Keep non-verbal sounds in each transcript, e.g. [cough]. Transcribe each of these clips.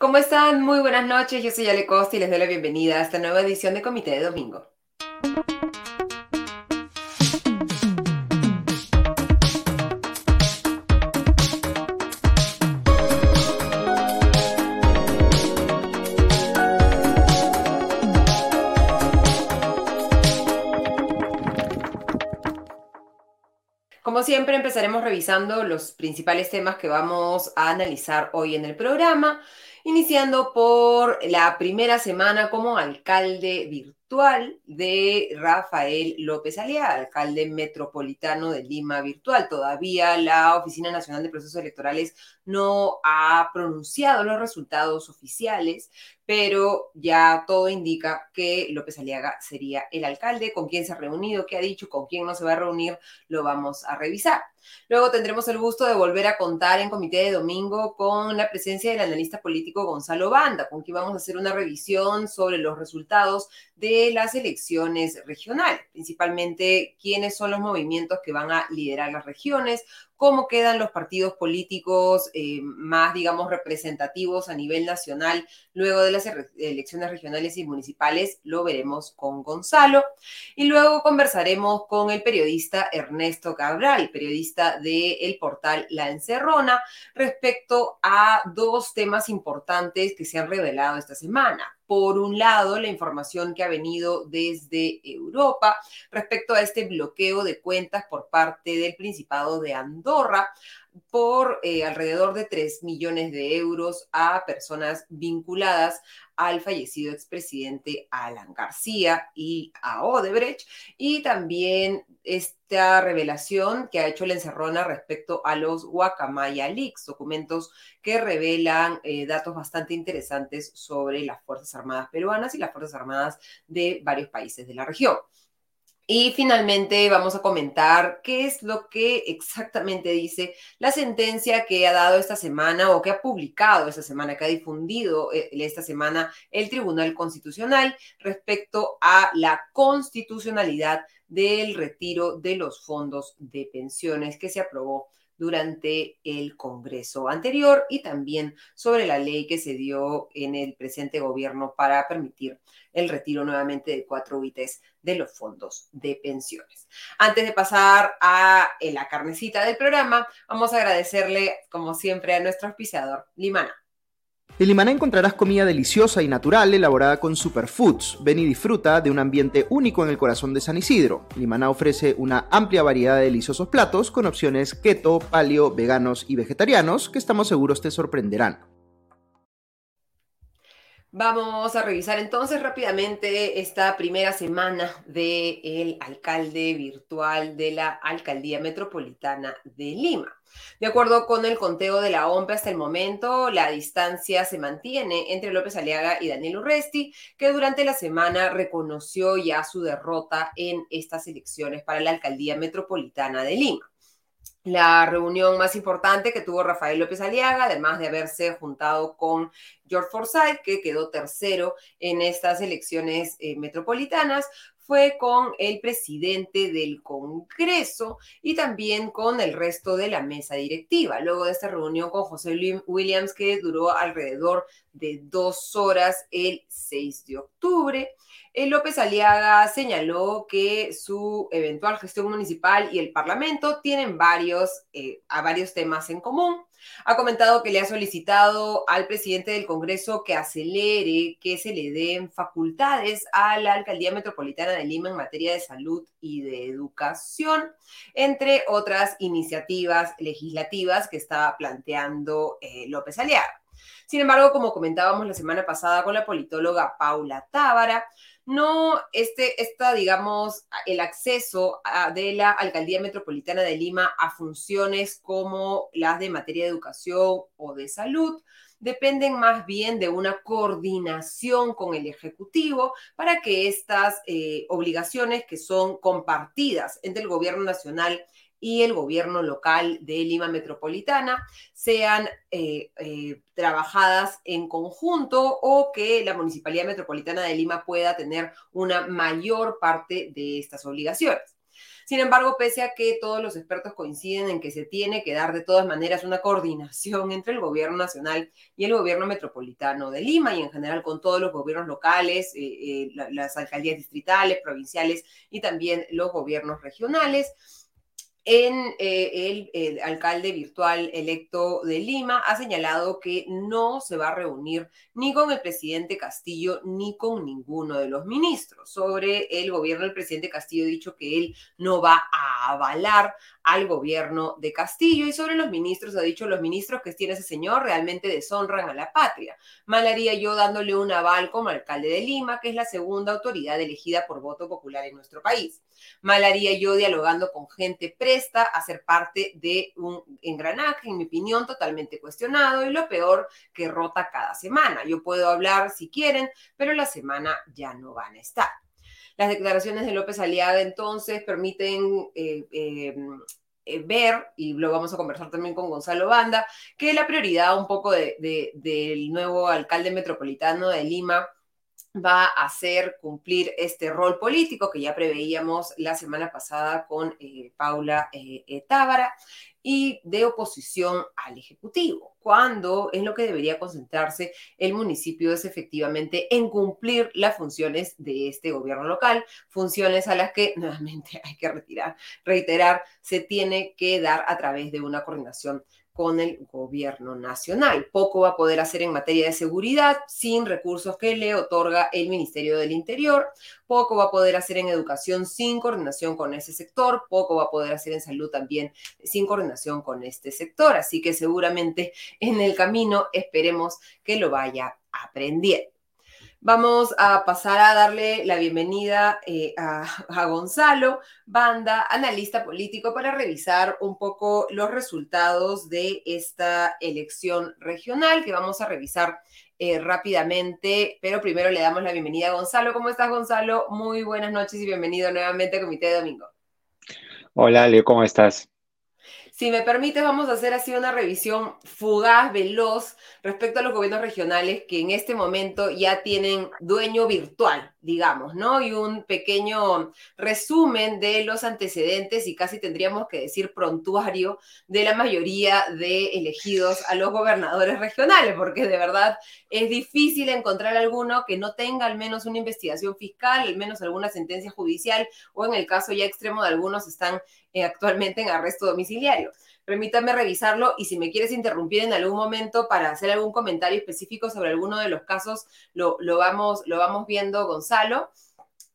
¿Cómo están? Muy buenas noches. Yo soy Ale Costa y les doy la bienvenida a esta nueva edición de Comité de Domingo. Como siempre, empezaremos revisando los principales temas que vamos a analizar hoy en el programa iniciando por la primera semana como alcalde virtual de Rafael López Aliaga, alcalde metropolitano de Lima virtual. Todavía la Oficina Nacional de Procesos Electorales no ha pronunciado los resultados oficiales, pero ya todo indica que López Aliaga sería el alcalde. Con quién se ha reunido, qué ha dicho, con quién no se va a reunir, lo vamos a revisar. Luego tendremos el gusto de volver a contar en comité de domingo con la presencia del analista político Gonzalo Banda, con quien vamos a hacer una revisión sobre los resultados de las elecciones regionales, principalmente quiénes son los movimientos que van a liderar las regiones, cómo quedan los partidos políticos eh, más, digamos, representativos a nivel nacional luego de las elecciones regionales y municipales, lo veremos con Gonzalo. Y luego conversaremos con el periodista Ernesto Cabral, periodista del portal La Encerrona, respecto a dos temas importantes que se han revelado esta semana por un lado, la información que ha venido desde Europa respecto a este bloqueo de cuentas por parte del Principado de Andorra por eh, alrededor de 3 millones de euros a personas vinculadas al fallecido expresidente Alan García y a Odebrecht, y también esta revelación que ha hecho la encerrona respecto a los Guacamaya Leaks, documentos que revelan eh, datos bastante interesantes sobre las Fuerzas Armadas peruanas y las Fuerzas Armadas de varios países de la región. Y finalmente vamos a comentar qué es lo que exactamente dice la sentencia que ha dado esta semana o que ha publicado esta semana, que ha difundido eh, esta semana el Tribunal Constitucional respecto a la constitucionalidad del retiro de los fondos de pensiones que se aprobó durante el Congreso anterior y también sobre la ley que se dio en el presente gobierno para permitir el retiro nuevamente de cuatro UITs de los fondos de pensiones. Antes de pasar a eh, la carnecita del programa, vamos a agradecerle, como siempre, a nuestro auspiciador, Limana. En Limaná encontrarás comida deliciosa y natural elaborada con superfoods. Ven y disfruta de un ambiente único en el corazón de San Isidro. Limaná ofrece una amplia variedad de deliciosos platos con opciones keto, paleo, veganos y vegetarianos que estamos seguros te sorprenderán. Vamos a revisar entonces rápidamente esta primera semana del alcalde virtual de la Alcaldía Metropolitana de Lima. De acuerdo con el conteo de la OMP hasta el momento, la distancia se mantiene entre López Aliaga y Daniel Urresti, que durante la semana reconoció ya su derrota en estas elecciones para la Alcaldía Metropolitana de Lima. La reunión más importante que tuvo Rafael López Aliaga, además de haberse juntado con George Forsyth, que quedó tercero en estas elecciones eh, metropolitanas, fue con el presidente del Congreso y también con el resto de la mesa directiva. Luego de esta reunión con José Williams, que duró alrededor de dos horas el 6 de octubre, López Aliaga señaló que su eventual gestión municipal y el Parlamento tienen varios, eh, a varios temas en común. Ha comentado que le ha solicitado al presidente del Congreso que acelere, que se le den facultades a la Alcaldía Metropolitana de Lima en materia de salud y de educación, entre otras iniciativas legislativas que estaba planteando eh, López Aliaga. Sin embargo, como comentábamos la semana pasada con la politóloga Paula Tábara, no este, esta, digamos, el acceso de la Alcaldía Metropolitana de Lima a funciones como las de materia de educación o de salud, dependen más bien de una coordinación con el Ejecutivo para que estas eh, obligaciones que son compartidas entre el Gobierno Nacional y el gobierno local de Lima Metropolitana sean eh, eh, trabajadas en conjunto o que la Municipalidad Metropolitana de Lima pueda tener una mayor parte de estas obligaciones. Sin embargo, pese a que todos los expertos coinciden en que se tiene que dar de todas maneras una coordinación entre el gobierno nacional y el gobierno metropolitano de Lima y en general con todos los gobiernos locales, eh, las alcaldías distritales, provinciales y también los gobiernos regionales en eh, el, alcalde virtual electo de Lima ha señalado que no se va a reunir ni con el presidente Castillo ni con ninguno de los ministros. Sobre el gobierno del presidente Castillo ha dicho que él no va a avalar al gobierno de Castillo y sobre los ministros ha dicho los ministros que tiene ese señor realmente deshonran a la patria. Mal haría yo dándole un aval como alcalde de Lima, que es la segunda autoridad elegida por voto popular en nuestro país. Mal haría yo dialogando con gente presta a ser parte de un engranaje, en mi opinión, totalmente cuestionado y lo peor, que rota cada semana. Yo puedo hablar si quieren, pero la semana ya no van a estar. Las declaraciones de López Aliaga entonces permiten eh, eh, eh, ver, y lo vamos a conversar también con Gonzalo Banda, que la prioridad un poco del nuevo alcalde metropolitano de Lima va a hacer cumplir este rol político que ya preveíamos la semana pasada con Paula Tábara y de oposición al Ejecutivo, cuando es lo que debería concentrarse el municipio es efectivamente en cumplir las funciones de este gobierno local, funciones a las que [laughs] nuevamente hay que retirar, reiterar, se tiene que dar a través de una coordinación con el gobierno nacional. Poco va a poder hacer en materia de seguridad sin recursos que le otorga el Ministerio del Interior. Poco va a poder hacer en educación sin coordinación con ese sector. Poco va a poder hacer en salud también sin coordinación con este sector. Así que seguramente en el camino esperemos que lo vaya aprendiendo. Vamos a pasar a darle la bienvenida eh, [laughs] a, Gonzalo Banda, analista político, para revisar un poco los resultados de esta elección regional que vamos a revisar eh, rápidamente. Pero primero le damos la bienvenida a Gonzalo. ¿Cómo estás, Gonzalo? Muy buenas noches y bienvenido nuevamente a Comité de Domingo. Hola, Leo, ¿cómo estás? Si me permite, vamos a hacer así una revisión fugaz, veloz, respecto a los gobiernos regionales que en este momento ya tienen dueño virtual, digamos, ¿no? Y un pequeño resumen de los antecedentes y casi tendríamos que decir prontuario de la mayoría de elegidos a los gobernadores regionales, porque de verdad es difícil encontrar alguno que no tenga al menos una investigación fiscal, al menos alguna sentencia judicial, o en el caso ya extremo de algunos están eh, actualmente en arresto domiciliario. Permítame revisarlo y si me quieres interrumpir en algún momento para hacer algún comentario específico sobre alguno de los casos, lo, vamos, lo vamos viendo, Gonzalo.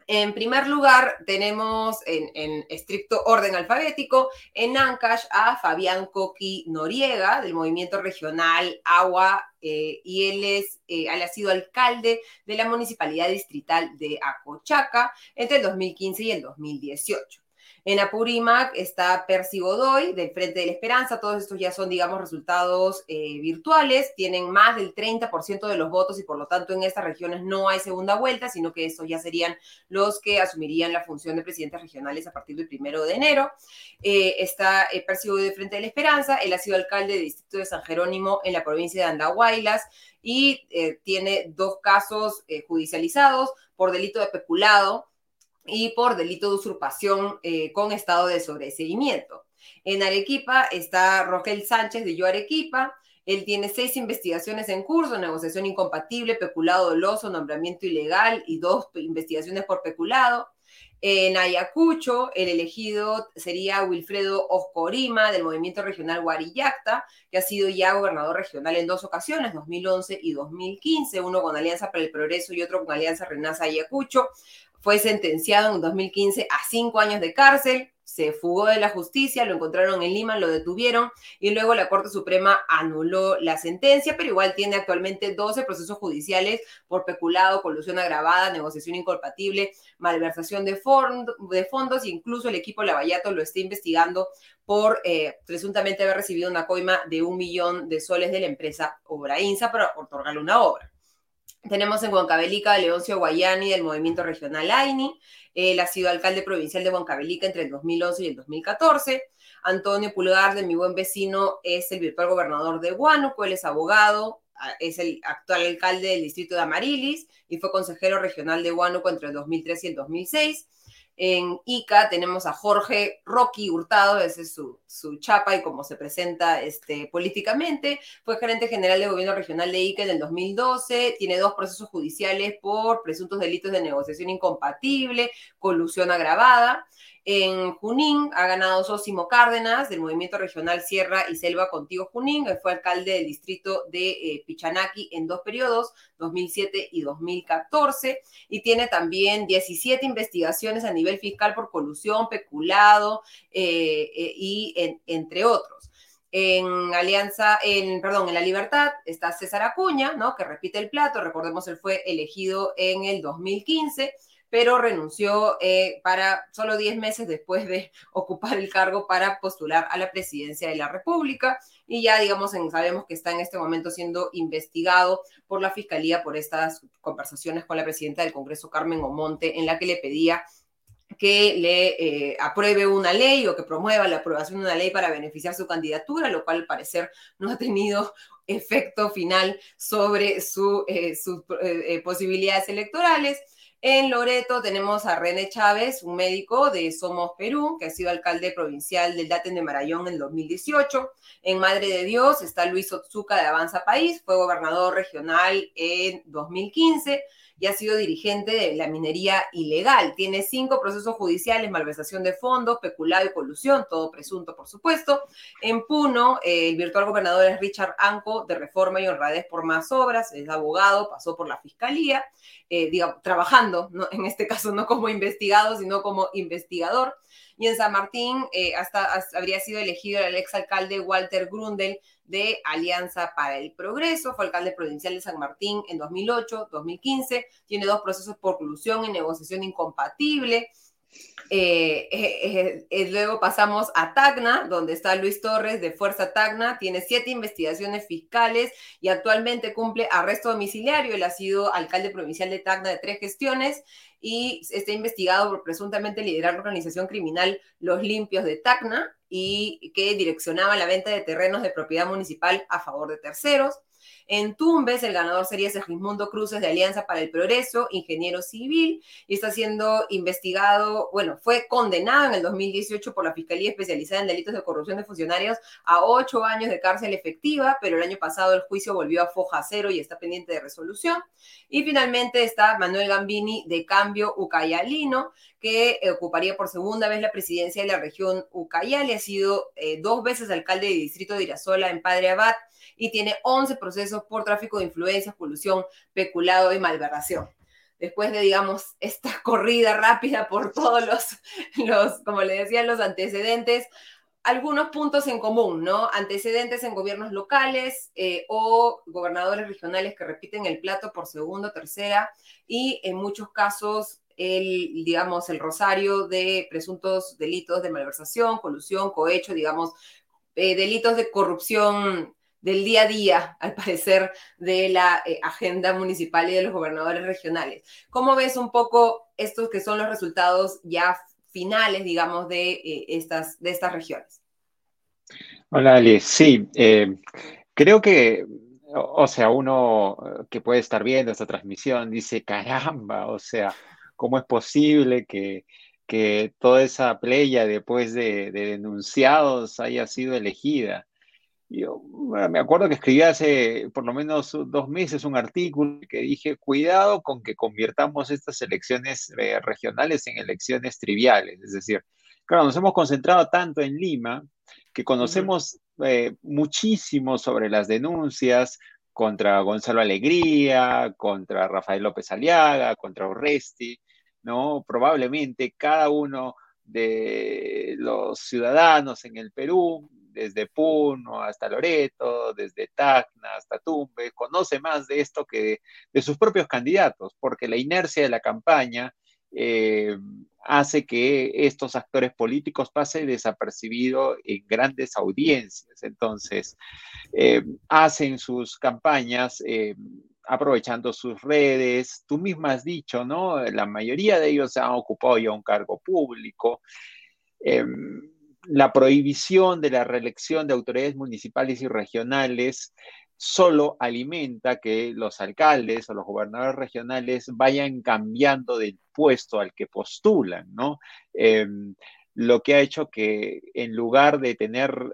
En primer lugar, tenemos en, estricto orden alfabético en Ancash a Fabián Coqui Noriega, del movimiento regional Agua, eh, y él, es, eh, él ha sido alcalde de la municipalidad distrital de Acochaca entre el 2015 y el 2018. En Apurímac está Percy Godoy, del Frente de la Esperanza. Todos estos ya son, digamos, resultados eh, virtuales. Tienen más del 30% de los votos y por lo tanto en estas regiones no hay segunda vuelta, sino que estos ya serían los que asumirían la función de presidentes regionales a partir del primero de enero. Eh, está eh, Godoy del Frente de la Esperanza. Él ha sido alcalde del distrito de San Jerónimo en la provincia de Andahuaylas y tiene dos casos judicializados por delito de peculado y por delito de usurpación eh, con estado de sobreseimiento. En Arequipa está Rogel Sánchez de Yo Arequipa. Él tiene seis investigaciones en curso, negociación incompatible, peculado doloso, nombramiento ilegal y dos investigaciones por peculado. En Ayacucho, el elegido sería Wilfredo Oscorima, del Movimiento Regional Guarillacta, que ha sido ya gobernador regional en dos ocasiones, 2011 y 2015, uno con Alianza para el Progreso y otro con Alianza Renaza Ayacucho fue sentenciado en 2015 a cinco años de cárcel, se fugó de la justicia, lo encontraron en Lima, lo detuvieron y luego la Corte Suprema anuló la sentencia, pero igual tiene actualmente 12 procesos judiciales por peculado, colusión agravada, negociación incompatible, malversación de, de fondos incluso el equipo Lavallato lo está investigando por eh, presuntamente haber recibido una coima de un millón de soles de la empresa Obrainsa para otorgarle una obra. Tenemos en Huancavelica a Leoncio Guayani del Movimiento Regional AINI. Él ha sido alcalde provincial de Huancavelica entre el 2011 y el 2014. Antonio Pulgar, de mi buen vecino, es el virtual gobernador de Huánuco. Él es abogado, es el actual alcalde del distrito de Amarilis y fue consejero regional de Huánuco entre el 2003 y el 2006. En Ica tenemos a Jorge Rocky Hurtado, ese es su, su chapa y cómo se presenta este, políticamente. Fue gerente general del gobierno regional de Ica en el 2012, tiene dos procesos judiciales por presuntos delitos de negociación incompatible, colusión agravada. En Junín ha ganado Sósimo Cárdenas del Movimiento Regional Sierra y Selva Contigo Junín. Fue alcalde del distrito de eh, Pichanaki en dos periodos, 2007 y 2014. Y tiene también 17 investigaciones a nivel fiscal por colusión, peculado eh, eh, y entre otros. En Alianza, en, perdón, en La Libertad está César Acuña, ¿no? Que repite el plato. Recordemos, él fue elegido en el 2015 pero renunció eh, para solo 10 meses después de [laughs] ocupar el cargo para postular a la presidencia de la República y ya, digamos, sabemos que está en este momento siendo investigado por la Fiscalía por estas conversaciones con la presidenta del Congreso, Carmen Omonte, en la que le pedía que le eh, apruebe una ley o que promueva la aprobación de una ley para beneficiar su candidatura, lo cual al parecer no ha tenido [laughs] efecto final sobre su, eh, sus posibilidades electorales. En Loreto tenemos a René Chávez, un médico de Somos Perú, que ha sido alcalde provincial del Daten de Marayón en 2018. En Madre de Dios está Luis Otsuka de Avanza País, fue gobernador regional en 2015 y ha sido dirigente de la minería ilegal. Tiene cinco procesos judiciales, malversación de fondos, peculado y colusión, todo presunto, por supuesto. En Puno, eh, el virtual gobernador es Richard Anco, de Reforma y Honradez por más obras, es abogado, pasó por la fiscalía, eh, trabajando, en este caso no como [laughs] investigado, sino como investigador. Y en San Martín eh, hasta, habría sido elegido el exalcalde Walter Grundel de Alianza para el Progreso, fue alcalde provincial de San Martín en 2008, 2015, tiene dos procesos por colusión y negociación incompatible. Eh, eh, luego pasamos a Tacna, donde está Luis Torres de Fuerza Tacna, tiene siete investigaciones fiscales y actualmente cumple arresto domiciliario. Él ha sido alcalde provincial de Tacna de tres gestiones y está investigado por presuntamente liderar la organización criminal Los Limpios de Tacna y que direccionaba la venta de terrenos de propiedad municipal a favor de terceros. En Tumbes, el ganador sería Segismundo Cruces de Alianza para el Progreso, ingeniero civil, y está siendo investigado, bueno, fue condenado en el 2018 por la Fiscalía Especializada en Delitos de Corrupción de Funcionarios a ocho años de cárcel efectiva, pero el año pasado el juicio volvió a foja cero y está pendiente de resolución. Y finalmente está Manuel Gambini de Cambio Ucayalino, que ocuparía por segunda vez la presidencia de la región Ucayali, ha sido eh, dos veces alcalde de distrito de Irasola en Padre Abad y tiene 11 procesos por tráfico de influencias, colusión, peculado y malversación. Después de, digamos, esta corrida rápida por todos los, los como le decía, los antecedentes, algunos puntos en común, ¿no? Antecedentes en gobiernos locales eh, o gobernadores regionales que repiten el plato por segunda tercera y en muchos casos el, digamos, el rosario de presuntos delitos de malversación, colusión, cohecho, digamos, eh, delitos de corrupción del día a día, al parecer, de la eh, agenda municipal y de los gobernadores regionales. ¿Cómo ves un poco estos que son los resultados ya finales, digamos, de, eh, estas, de estas regiones? Hola, Ali. Sí, eh, creo que, o sea, uno que puede estar viendo esta transmisión dice, caramba, o sea, ¿cómo es posible que, que toda esa playa después de, de denunciados haya sido elegida? Yo me acuerdo que escribí hace por lo menos dos meses un artículo que dije, cuidado con que convirtamos estas elecciones eh, regionales en elecciones triviales. Es decir, claro, nos hemos concentrado tanto en Lima que conocemos eh, muchísimo sobre las denuncias contra Gonzalo Alegría, contra Rafael López Aliaga, contra Urresti, ¿no? Probablemente cada uno de los ciudadanos en el Perú desde Puno hasta Loreto, desde Tacna hasta Tumbe, conoce más de esto que de, sus propios candidatos, porque la inercia de la campaña eh, hace que estos actores políticos pasen desapercibidos en grandes audiencias. Entonces, eh, hacen sus campañas eh, aprovechando sus redes. Tú misma has dicho, ¿no? La mayoría de ellos se han ocupado ya un cargo público. La prohibición de la reelección de autoridades municipales y regionales solo alimenta que los alcaldes o los gobernadores regionales vayan cambiando del puesto al que postulan, ¿no? Em, lo que ha hecho que en lugar de tener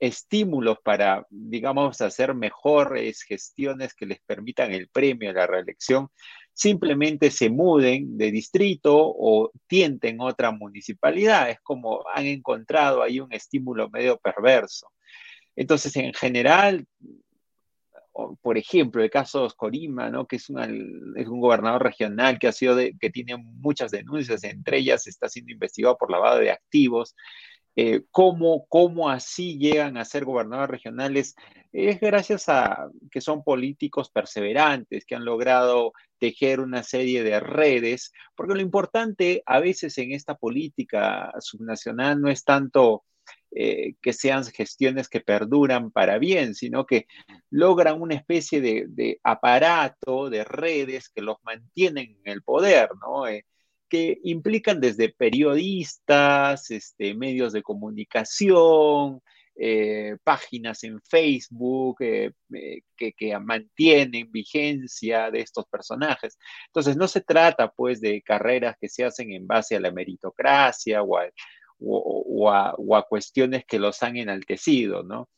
estímulos para, digamos, hacer mejores gestiones que les permitan el premio a la reelección, simplemente se muden de distrito o tienten otra municipalidad. Es como han encontrado ahí un estímulo medio perverso. Entonces, en general, por ejemplo, el caso de Oscorima, ¿no? que es, es un gobernador regional que, ha sido que tiene muchas denuncias, entre ellas está siendo investigado por lavado de activos. Eh, cómo, cómo, así llegan a ser gobernadores regionales es gracias a que son políticos perseverantes, que han logrado tejer una serie de redes, porque lo importante a veces en esta política subnacional no es tanto eh, que sean gestiones que perduran para bien, sino que logran una especie de, aparato, de redes que los mantienen en el poder, ¿no? Eh, que implican desde periodistas, este, medios de comunicación, eh, páginas en Facebook que, que, mantienen vigencia de estos personajes. Entonces, no se trata pues de carreras que se hacen en base a la meritocracia o a, o, a, cuestiones que los han enaltecido, ¿no?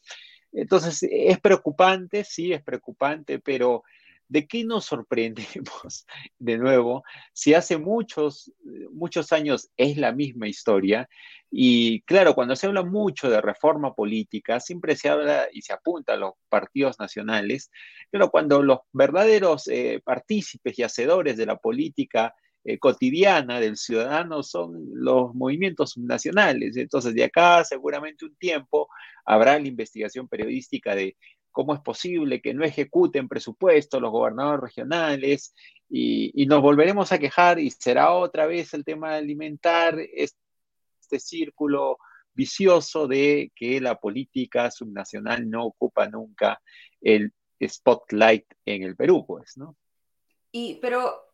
Entonces, es preocupante, sí, es preocupante, pero ¿de qué nos sorprendemos [laughs] de nuevo si hace muchos, muchos años es la misma historia? Y claro, cuando se habla mucho de reforma política, siempre se habla y se apunta a los partidos nacionales, pero cuando los verdaderos eh, partícipes y hacedores de la política eh, cotidiana del ciudadano son los movimientos nacionales. Entonces, de acá seguramente un tiempo habrá la investigación periodística de cómo es posible que no ejecuten presupuestos los gobernadores regionales y, nos volveremos a quejar y será otra vez el tema de alimentar este círculo vicioso de que la política subnacional no ocupa nunca el spotlight en el Perú, pues, ¿no? Y, pero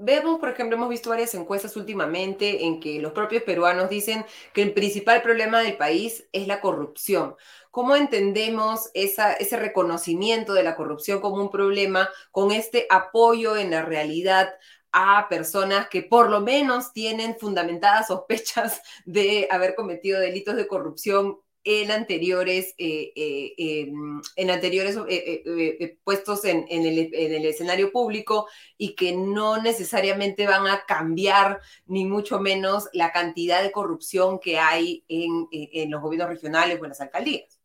vemos, por ejemplo, hemos visto varias encuestas últimamente en que los propios peruanos dicen que el principal problema del país es la corrupción. ¿Cómo entendemos ese reconocimiento de la corrupción como un problema con este apoyo en la realidad a personas que por lo menos tienen fundamentadas sospechas de haber cometido delitos de corrupción en anteriores, eh, eh, em, en anteriores eh, puestos en, el, escenario público y que no necesariamente van a cambiar ni mucho menos la cantidad de corrupción que hay en, en los gobiernos regionales o en las alcaldías.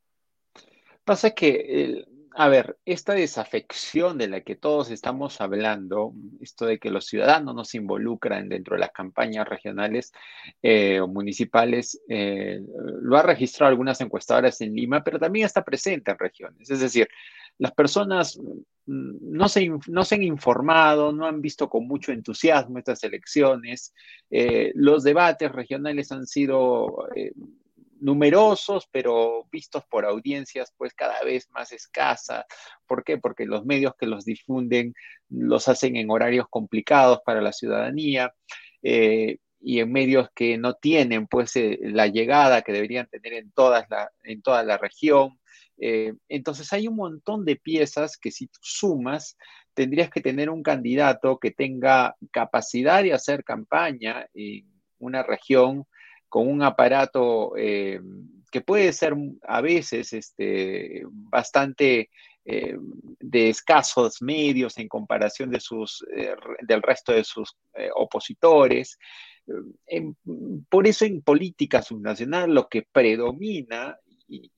Pasa que a ver, esta desafección de la que todos estamos hablando, esto de que los ciudadanos no se involucran dentro de las campañas regionales eh, o municipales, eh, lo ha registrado algunas encuestadoras en Lima, pero también está presente en regiones. Es decir, las personas mm, no se, han informado, no han visto con mucho entusiasmo estas elecciones. Eh, los debates regionales han sido numerosos, pero vistos por audiencias pues cada vez más escasas. ¿Por qué? Porque los medios que los difunden los hacen en horarios complicados para la ciudadanía eh, y en medios que no tienen pues eh, la llegada que deberían tener en, todas la, en toda la región. Eh, entonces hay un montón de piezas que si tú sumas, tendrías que tener un candidato que tenga capacidad de hacer campaña en una región con un aparato eh, que puede ser a veces este, bastante eh, de escasos medios en comparación de sus, eh, del resto de sus opositores. por eso en política subnacional lo que predomina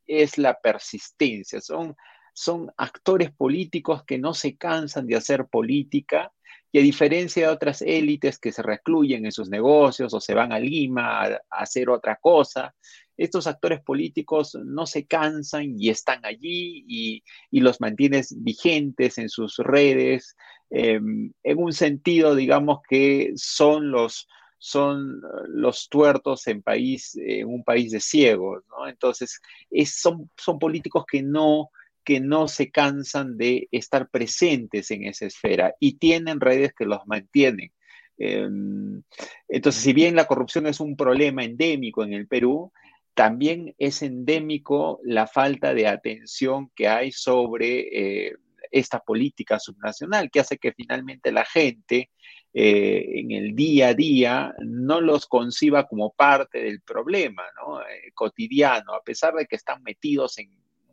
es la persistencia. Son, son actores políticos que no se cansan de hacer política y a diferencia de otras élites que se recluyen en sus negocios o se van a Lima a, hacer otra cosa, estos actores políticos no se cansan y están allí y, los mantienen vigentes en sus redes, em, en un sentido, digamos, que son los, son los tuertos en, país, un país de ciegos, ¿no? Entonces, son, son políticos que no que no se cansan de estar presentes en esa esfera y tienen redes que los mantienen. Em, entonces, si bien la corrupción es un problema endémico en el Perú, también es endémico la falta de atención que hay sobre eh, esta política subnacional, que hace que finalmente la gente eh, en el día a día no los conciba como parte del problema. Eh, cotidiano, a pesar de que están metidos en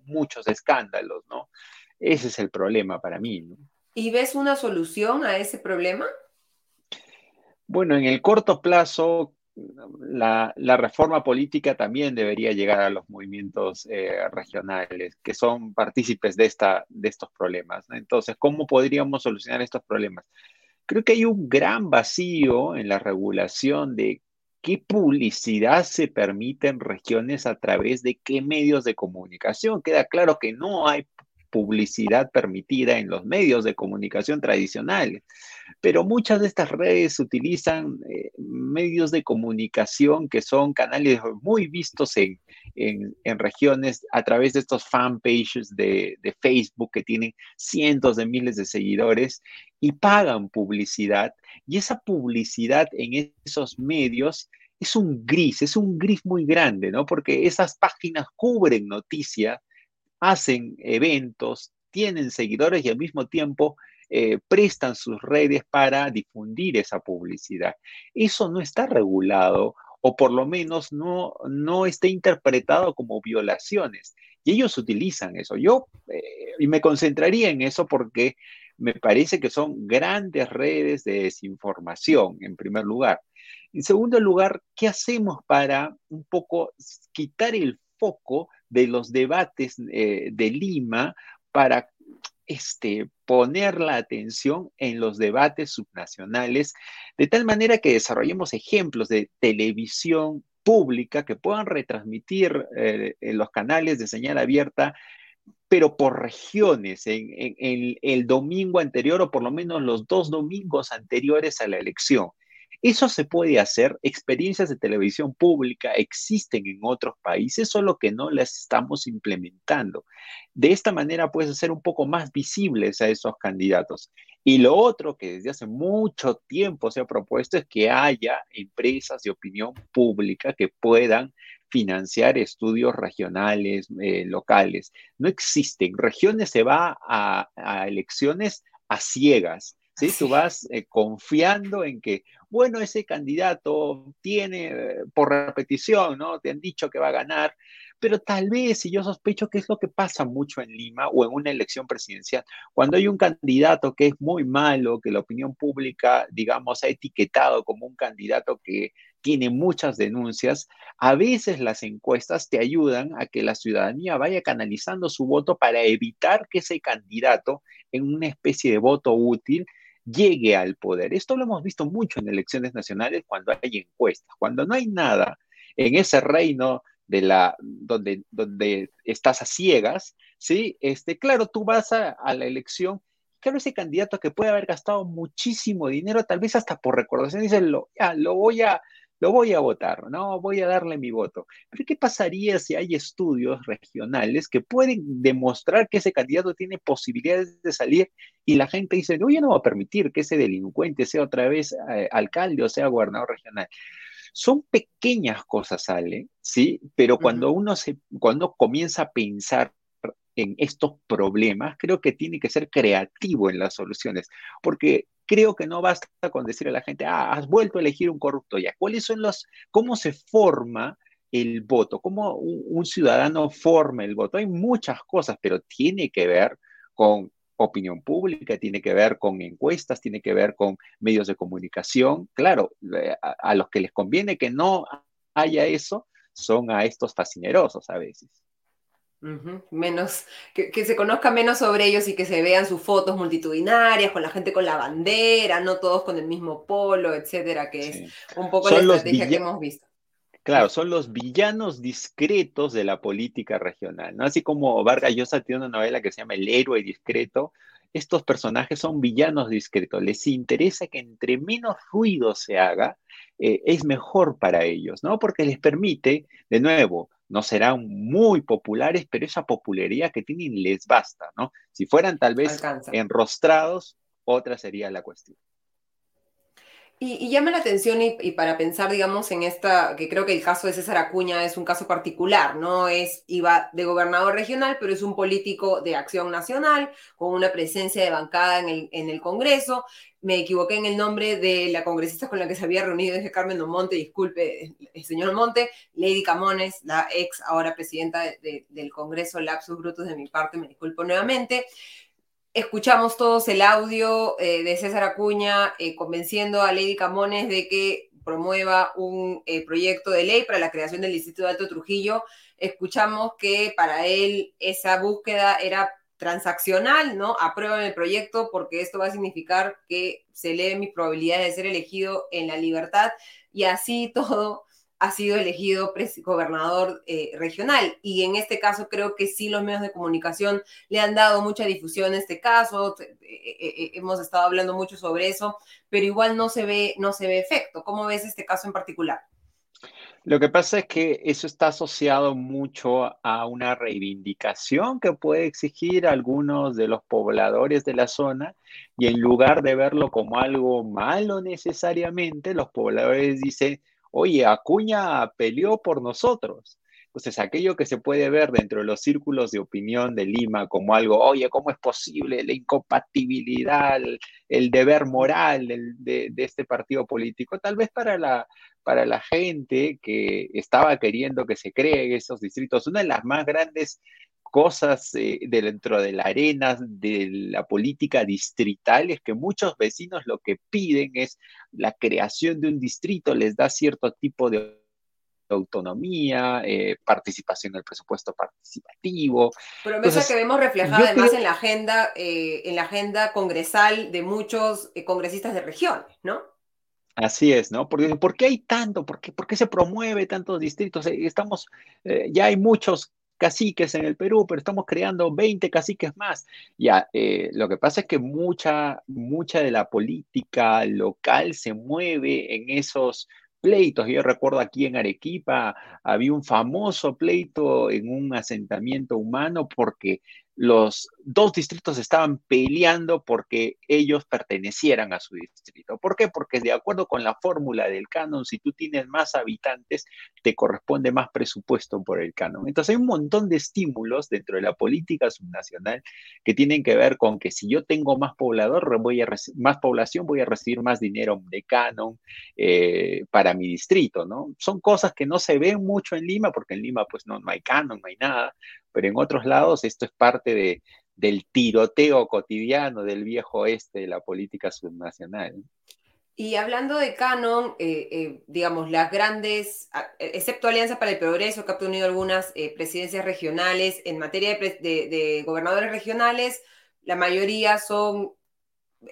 muchos escándalos, ¿no? Ese es el problema para mí. ¿no? ¿Y ves una solución a ese problema? Bueno, en el corto plazo, la, reforma política también debería llegar a los movimientos eh, regionales que son partícipes de, esta, de estos problemas. Entonces, ¿cómo podríamos solucionar estos problemas? Creo que hay un gran vacío en la regulación de qué publicidad se permite en regiones a través de qué medios de comunicación. Queda claro que no hay publicidad permitida en los medios de comunicación tradicionales. Pero muchas de estas redes utilizan eh, medios de comunicación que son canales muy vistos en, regiones a través de estos fanpages de, de Facebook que tienen cientos de miles de seguidores y pagan publicidad. Y esa publicidad en esos medios es un gris, es un gris muy grande, ¿no? Porque esas páginas cubren noticias hacen eventos, tienen seguidores y al mismo tiempo eh, prestan sus redes para difundir esa publicidad. Eso no está regulado o por lo menos no, no está interpretado como violaciones. Y ellos utilizan eso. Yo eh, y me concentraría en eso porque me parece que son grandes redes de desinformación, en primer lugar. En segundo lugar, ¿qué hacemos para un poco quitar el foco de los debates eh, de Lima para este, poner la atención en los debates subnacionales, de tal manera que desarrollemos ejemplos de televisión pública que puedan retransmitir eh, en los canales de señal abierta, pero por regiones, en, en el domingo anterior o por lo menos los dos domingos anteriores a la elección. Eso se puede hacer, experiencias de televisión pública existen en otros países, solo que no las estamos implementando. De esta manera puedes hacer un poco más visibles a esos candidatos. Y lo otro que desde hace mucho tiempo se ha propuesto es que haya empresas de opinión pública que puedan financiar estudios regionales, eh, locales. No existen. Regiones se va a, elecciones a ciegas. ¿Sí? Tú vas eh, confiando en que bueno, ese candidato tiene eh, por repetición, ¿no? Te han dicho que va a ganar, pero tal vez, y yo sospecho que es lo que pasa mucho en Lima o en una elección presidencial, cuando hay un candidato que es muy malo, que la opinión pública, digamos, ha etiquetado como un candidato que tiene muchas denuncias, a veces las encuestas te ayudan a que la ciudadanía vaya canalizando su voto para evitar que ese candidato, en una especie de voto útil, llegue al poder. Esto lo hemos visto mucho en elecciones nacionales cuando hay encuestas, cuando no hay nada en ese reino de la donde, donde estás a ciegas, ¿sí? Este, claro, tú vas a, la elección, claro, ese candidato que puede haber gastado muchísimo dinero, tal vez hasta por recordación, dice, ya, lo voy a, lo voy a votar, ¿no? Voy a darle mi voto. Pero ¿qué pasaría si hay estudios regionales que pueden demostrar que ese candidato tiene posibilidades de salir y la gente dice, no, yo no voy a permitir que ese delincuente sea otra vez eh, alcalde o sea gobernador regional? Son pequeñas cosas, Ale, ¿sí? Pero cuando uno se, cuando comienza a pensar en estos problemas, creo que tiene que ser creativo en las soluciones, porque creo que no basta con decir a la gente, ah, has vuelto a elegir un corrupto ya. ¿Cuáles son los, cómo se forma el voto? ¿Cómo un, ciudadano forma el voto? Hay muchas cosas, pero tiene que ver con opinión pública, tiene que ver con encuestas, tiene que ver con medios de comunicación. Claro, eh, a los que les conviene que no haya eso son a estos fascinerosos a veces. Menos, que, se conozca menos sobre ellos y que se vean sus fotos multitudinarias, con la gente con la bandera, no todos con el mismo polo, etcétera, que es un poco la estrategia que hemos visto. Claro, son los villanos discretos de la política regional, ¿no? Así como Vargas Llosa tiene una novela que se llama El héroe discreto, estos personajes son villanos discretos. Les interesa que entre menos ruido se haga, eh, es mejor para ellos, ¿no? Porque les permite, de nuevo, no serán muy populares, pero esa popularidad que tienen les basta, ¿no? Si fueran tal vez enrostrados, otra sería la cuestión. Y, llama la atención y, para pensar, digamos, en esta, que creo que el caso de César Acuña es un caso particular, ¿no? Es, iba de gobernador regional, pero es un político de acción nacional, con una presencia de bancada en el, en el Congreso. Me equivoqué en el nombre de la congresista con la que se había reunido, es Carmen Monte, disculpe, el señor Monte, Lady Camones, la ex ahora presidenta del Congreso, lapsus brutus de mi parte, me disculpo nuevamente escuchamos todos el audio eh, de César Acuña eh, convenciendo a Lady Camones de que promueva un eh, proyecto de ley para la creación del Distrito de Alto Trujillo. Escuchamos que para él esa búsqueda era transaccional, ¿no? Aprueban el proyecto porque esto va a significar que se eleven mis probabilidades de ser elegido en la libertad y así [laughs] todo ha sido elegido gobernador eh, regional. Y en este caso creo que sí los medios de comunicación le han dado mucha difusión a este caso. Eh, eh, hemos estado hablando mucho sobre eso, pero igual no se ve, no se ve efecto. ¿Cómo ves este caso en particular? Lo que pasa es que eso está asociado mucho a una reivindicación que puede exigir algunos de los pobladores de la zona y en lugar de verlo como algo malo necesariamente, los pobladores dicen, oye, Acuña peleó por nosotros. Entonces, aquello que se puede ver dentro de los círculos de opinión de Lima como algo, oye, ¿cómo es posible la incompatibilidad, el, deber moral de, este partido político? Tal vez para la, para la gente que estaba queriendo que se creen esos distritos, una de las más grandes cosas eh, dentro de la arena de la política distrital es que muchos vecinos lo que piden es la creación de un distrito, les da cierto tipo de autonomía, eh, participación en el presupuesto participativo. Promesa que vemos reflejada además en la agenda, eh, en la agenda congresal de muchos congresistas de regiones, ¿no? Así es, ¿no? Porque, ¿Por qué hay tanto? ¿Por qué, por qué se promueve tantos distritos? Estamos, ya hay muchos caciques en el Perú, pero estamos creando 20 caciques más. Ya, eh, lo que pasa es que mucha, mucha de la política local se mueve en esos pleitos. Yo recuerdo aquí en Arequipa había un famoso pleito en un asentamiento humano porque los dos distritos estaban peleando porque ellos pertenecieran a su distrito. ¿Por qué? Porque de acuerdo con la fórmula del canon, si tú tienes más habitantes, te corresponde más presupuesto por el canon. Entonces hay un montón de estímulos dentro de la política subnacional que tienen que ver con que si yo tengo más poblador, voy a más población, voy a recibir más dinero de canon eh, para mi distrito, ¿no? Son cosas que no se ven mucho en Lima, porque en Lima pues no, no hay canon, no hay nada, pero en otros lados esto es parte de, del tiroteo cotidiano del viejo oeste de la política subnacional. Y hablando de Canon, eh, eh, digamos, las grandes, excepto Alianza para el Progreso, que ha tenido algunas eh, presidencias regionales, en materia de, gobernadores regionales, la mayoría son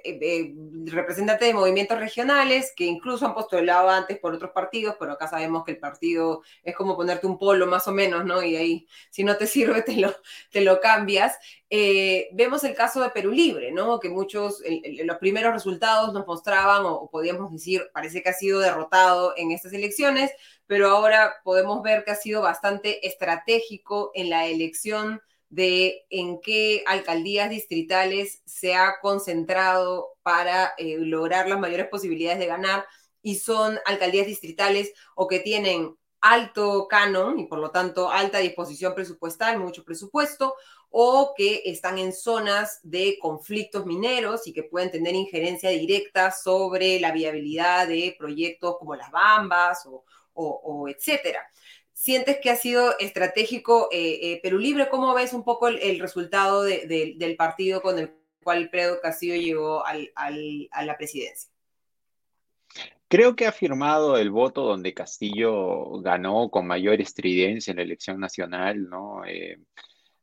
eh, representantes de movimientos regionales que incluso han postulado antes por otros partidos, pero acá sabemos que el partido es como ponerte un polo más o menos, ¿no? Y ahí, si no te [laughs] sirve, te lo, te lo cambias. Eh, vemos el caso de Perú Libre, ¿no? Que muchos, los primeros resultados nos mostraban, o, podríamos decir, parece que ha sido derrotado en estas elecciones, pero ahora podemos ver que ha sido bastante estratégico en la elección de en qué alcaldías distritales se ha concentrado para eh, lograr las mayores posibilidades de ganar y son alcaldías distritales o que tienen alto canon y por lo tanto alta disposición presupuestal, mucho presupuesto, o que están en zonas de conflictos mineros y que pueden tener injerencia directa sobre la viabilidad de proyectos como las Bambas o, o etcétera sientes que ha sido estratégico eh, eh, Perú Libre? ¿Cómo ves un poco el, resultado del partido con el cual Pedro Castillo llegó a la presidencia? Creo que ha firmado el voto donde Castillo ganó con mayor estridencia en la elección nacional, ¿no? Eh,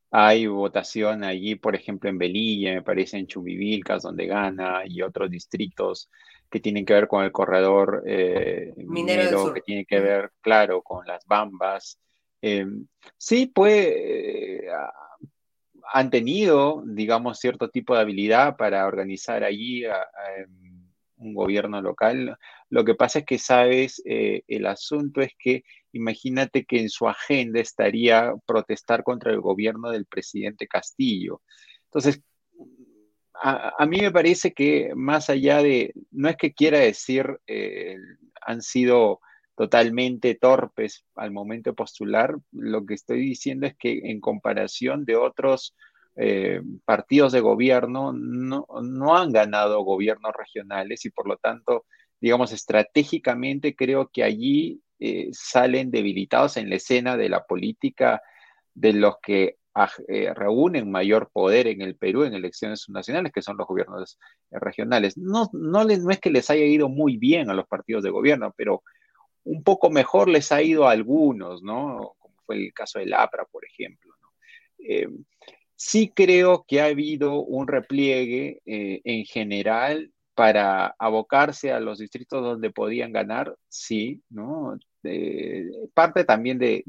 hay votación allí, por ejemplo, en Belilla, me parece en Chumivilcas, donde gana, y otros distritos que tienen que ver con el corredor eh, minero, que tiene que ver, claro, con las bambas. Eh, sí, pues han tenido, digamos, cierto tipo de habilidad para organizar allí un gobierno local. Lo que pasa es que, sabes, eh, el asunto es que imagínate que en su agenda estaría protestar contra el gobierno del presidente Castillo. Entonces, a, mí me parece que más allá de, no es que quiera decir, eh, han sido totalmente torpes al momento de postular, lo que estoy diciendo es que en comparación de otros eh, partidos de gobierno, no, no han ganado gobiernos regionales y por lo tanto, digamos, estratégicamente creo que allí eh, salen debilitados en la escena de la política de los que eh, reúnen mayor poder en el Perú en elecciones nacionales, que son los gobiernos eh, regionales. No, no, no es que les haya ido muy bien a los partidos de gobierno, pero un poco mejor les ha ido a algunos, ¿no? Como fue el caso del APRA, por ejemplo. sí creo que ha habido un repliegue en general para abocarse a los distritos donde podían ganar, sí, ¿no? parte también de,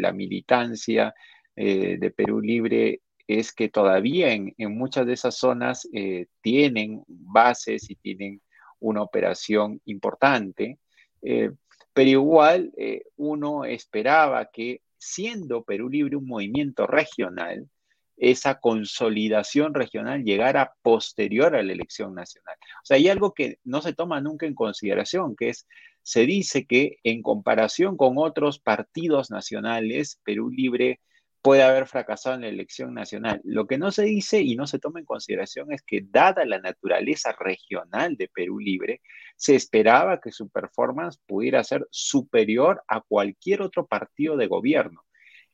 la militancia eh, de Perú Libre es que todavía en, muchas de esas zonas eh, tienen bases y tienen una operación importante, eh, pero igual uno esperaba que siendo Perú Libre un movimiento regional, esa consolidación regional llegara posterior a la elección nacional. O sea, hay algo que no se toma nunca en consideración, que es, se dice que en comparación con otros partidos nacionales, Perú Libre puede haber fracasado en la elección nacional. Lo que no se dice y no se toma en consideración es que dada la naturaleza regional de Perú Libre, se esperaba que su performance pudiera ser superior a cualquier otro partido de gobierno.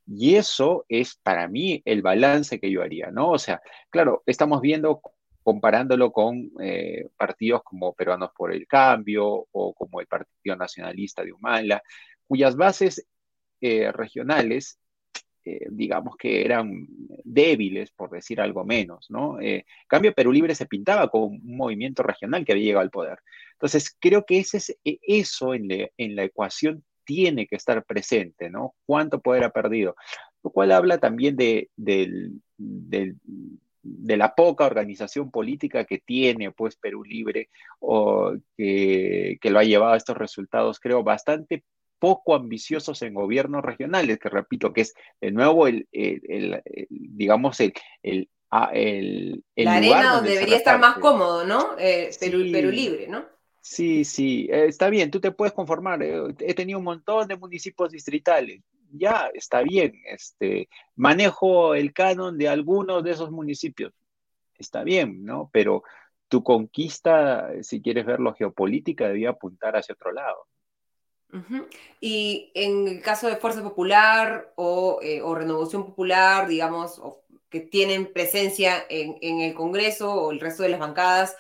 Y eso es para mí el balance que yo haría, ¿no? O sea, claro, estamos viendo, comparándolo con eh, partidos como Peruanos por el Cambio o como el Partido Nacionalista de Humala, cuyas bases eh, regionales, eh, digamos que eran débiles, por decir algo menos, ¿no? Cambio Perú Libre se pintaba como un movimiento regional que había llegado al poder. Entonces, creo que ese es, e, eso en, en la ecuación tiene que estar presente, ¿no? ¿Cuánto poder ha perdido? Lo cual habla también de, la poca organización política que tiene pues Perú Libre o que, lo ha llevado a estos resultados, creo, bastante poco ambiciosos en gobiernos regionales, que repito que es de nuevo el, digamos, el, el, ah, la arena donde, debería estar más cómodo, ¿no? Eh, Perú, Perú Libre, ¿no? Sí, sí, eh, está bien, tú te puedes conformar. Eh, he tenido un montón de municipios distritales. Ya, está bien. Este, manejo el canon de algunos de esos municipios. Está bien, ¿no? Pero tu conquista, si quieres verlo geopolítica, debía apuntar hacia otro lado. Y en el caso de Fuerza Popular o, eh, Renovación Popular, digamos, que tienen presencia en, en el Congreso o el resto de las bancadas,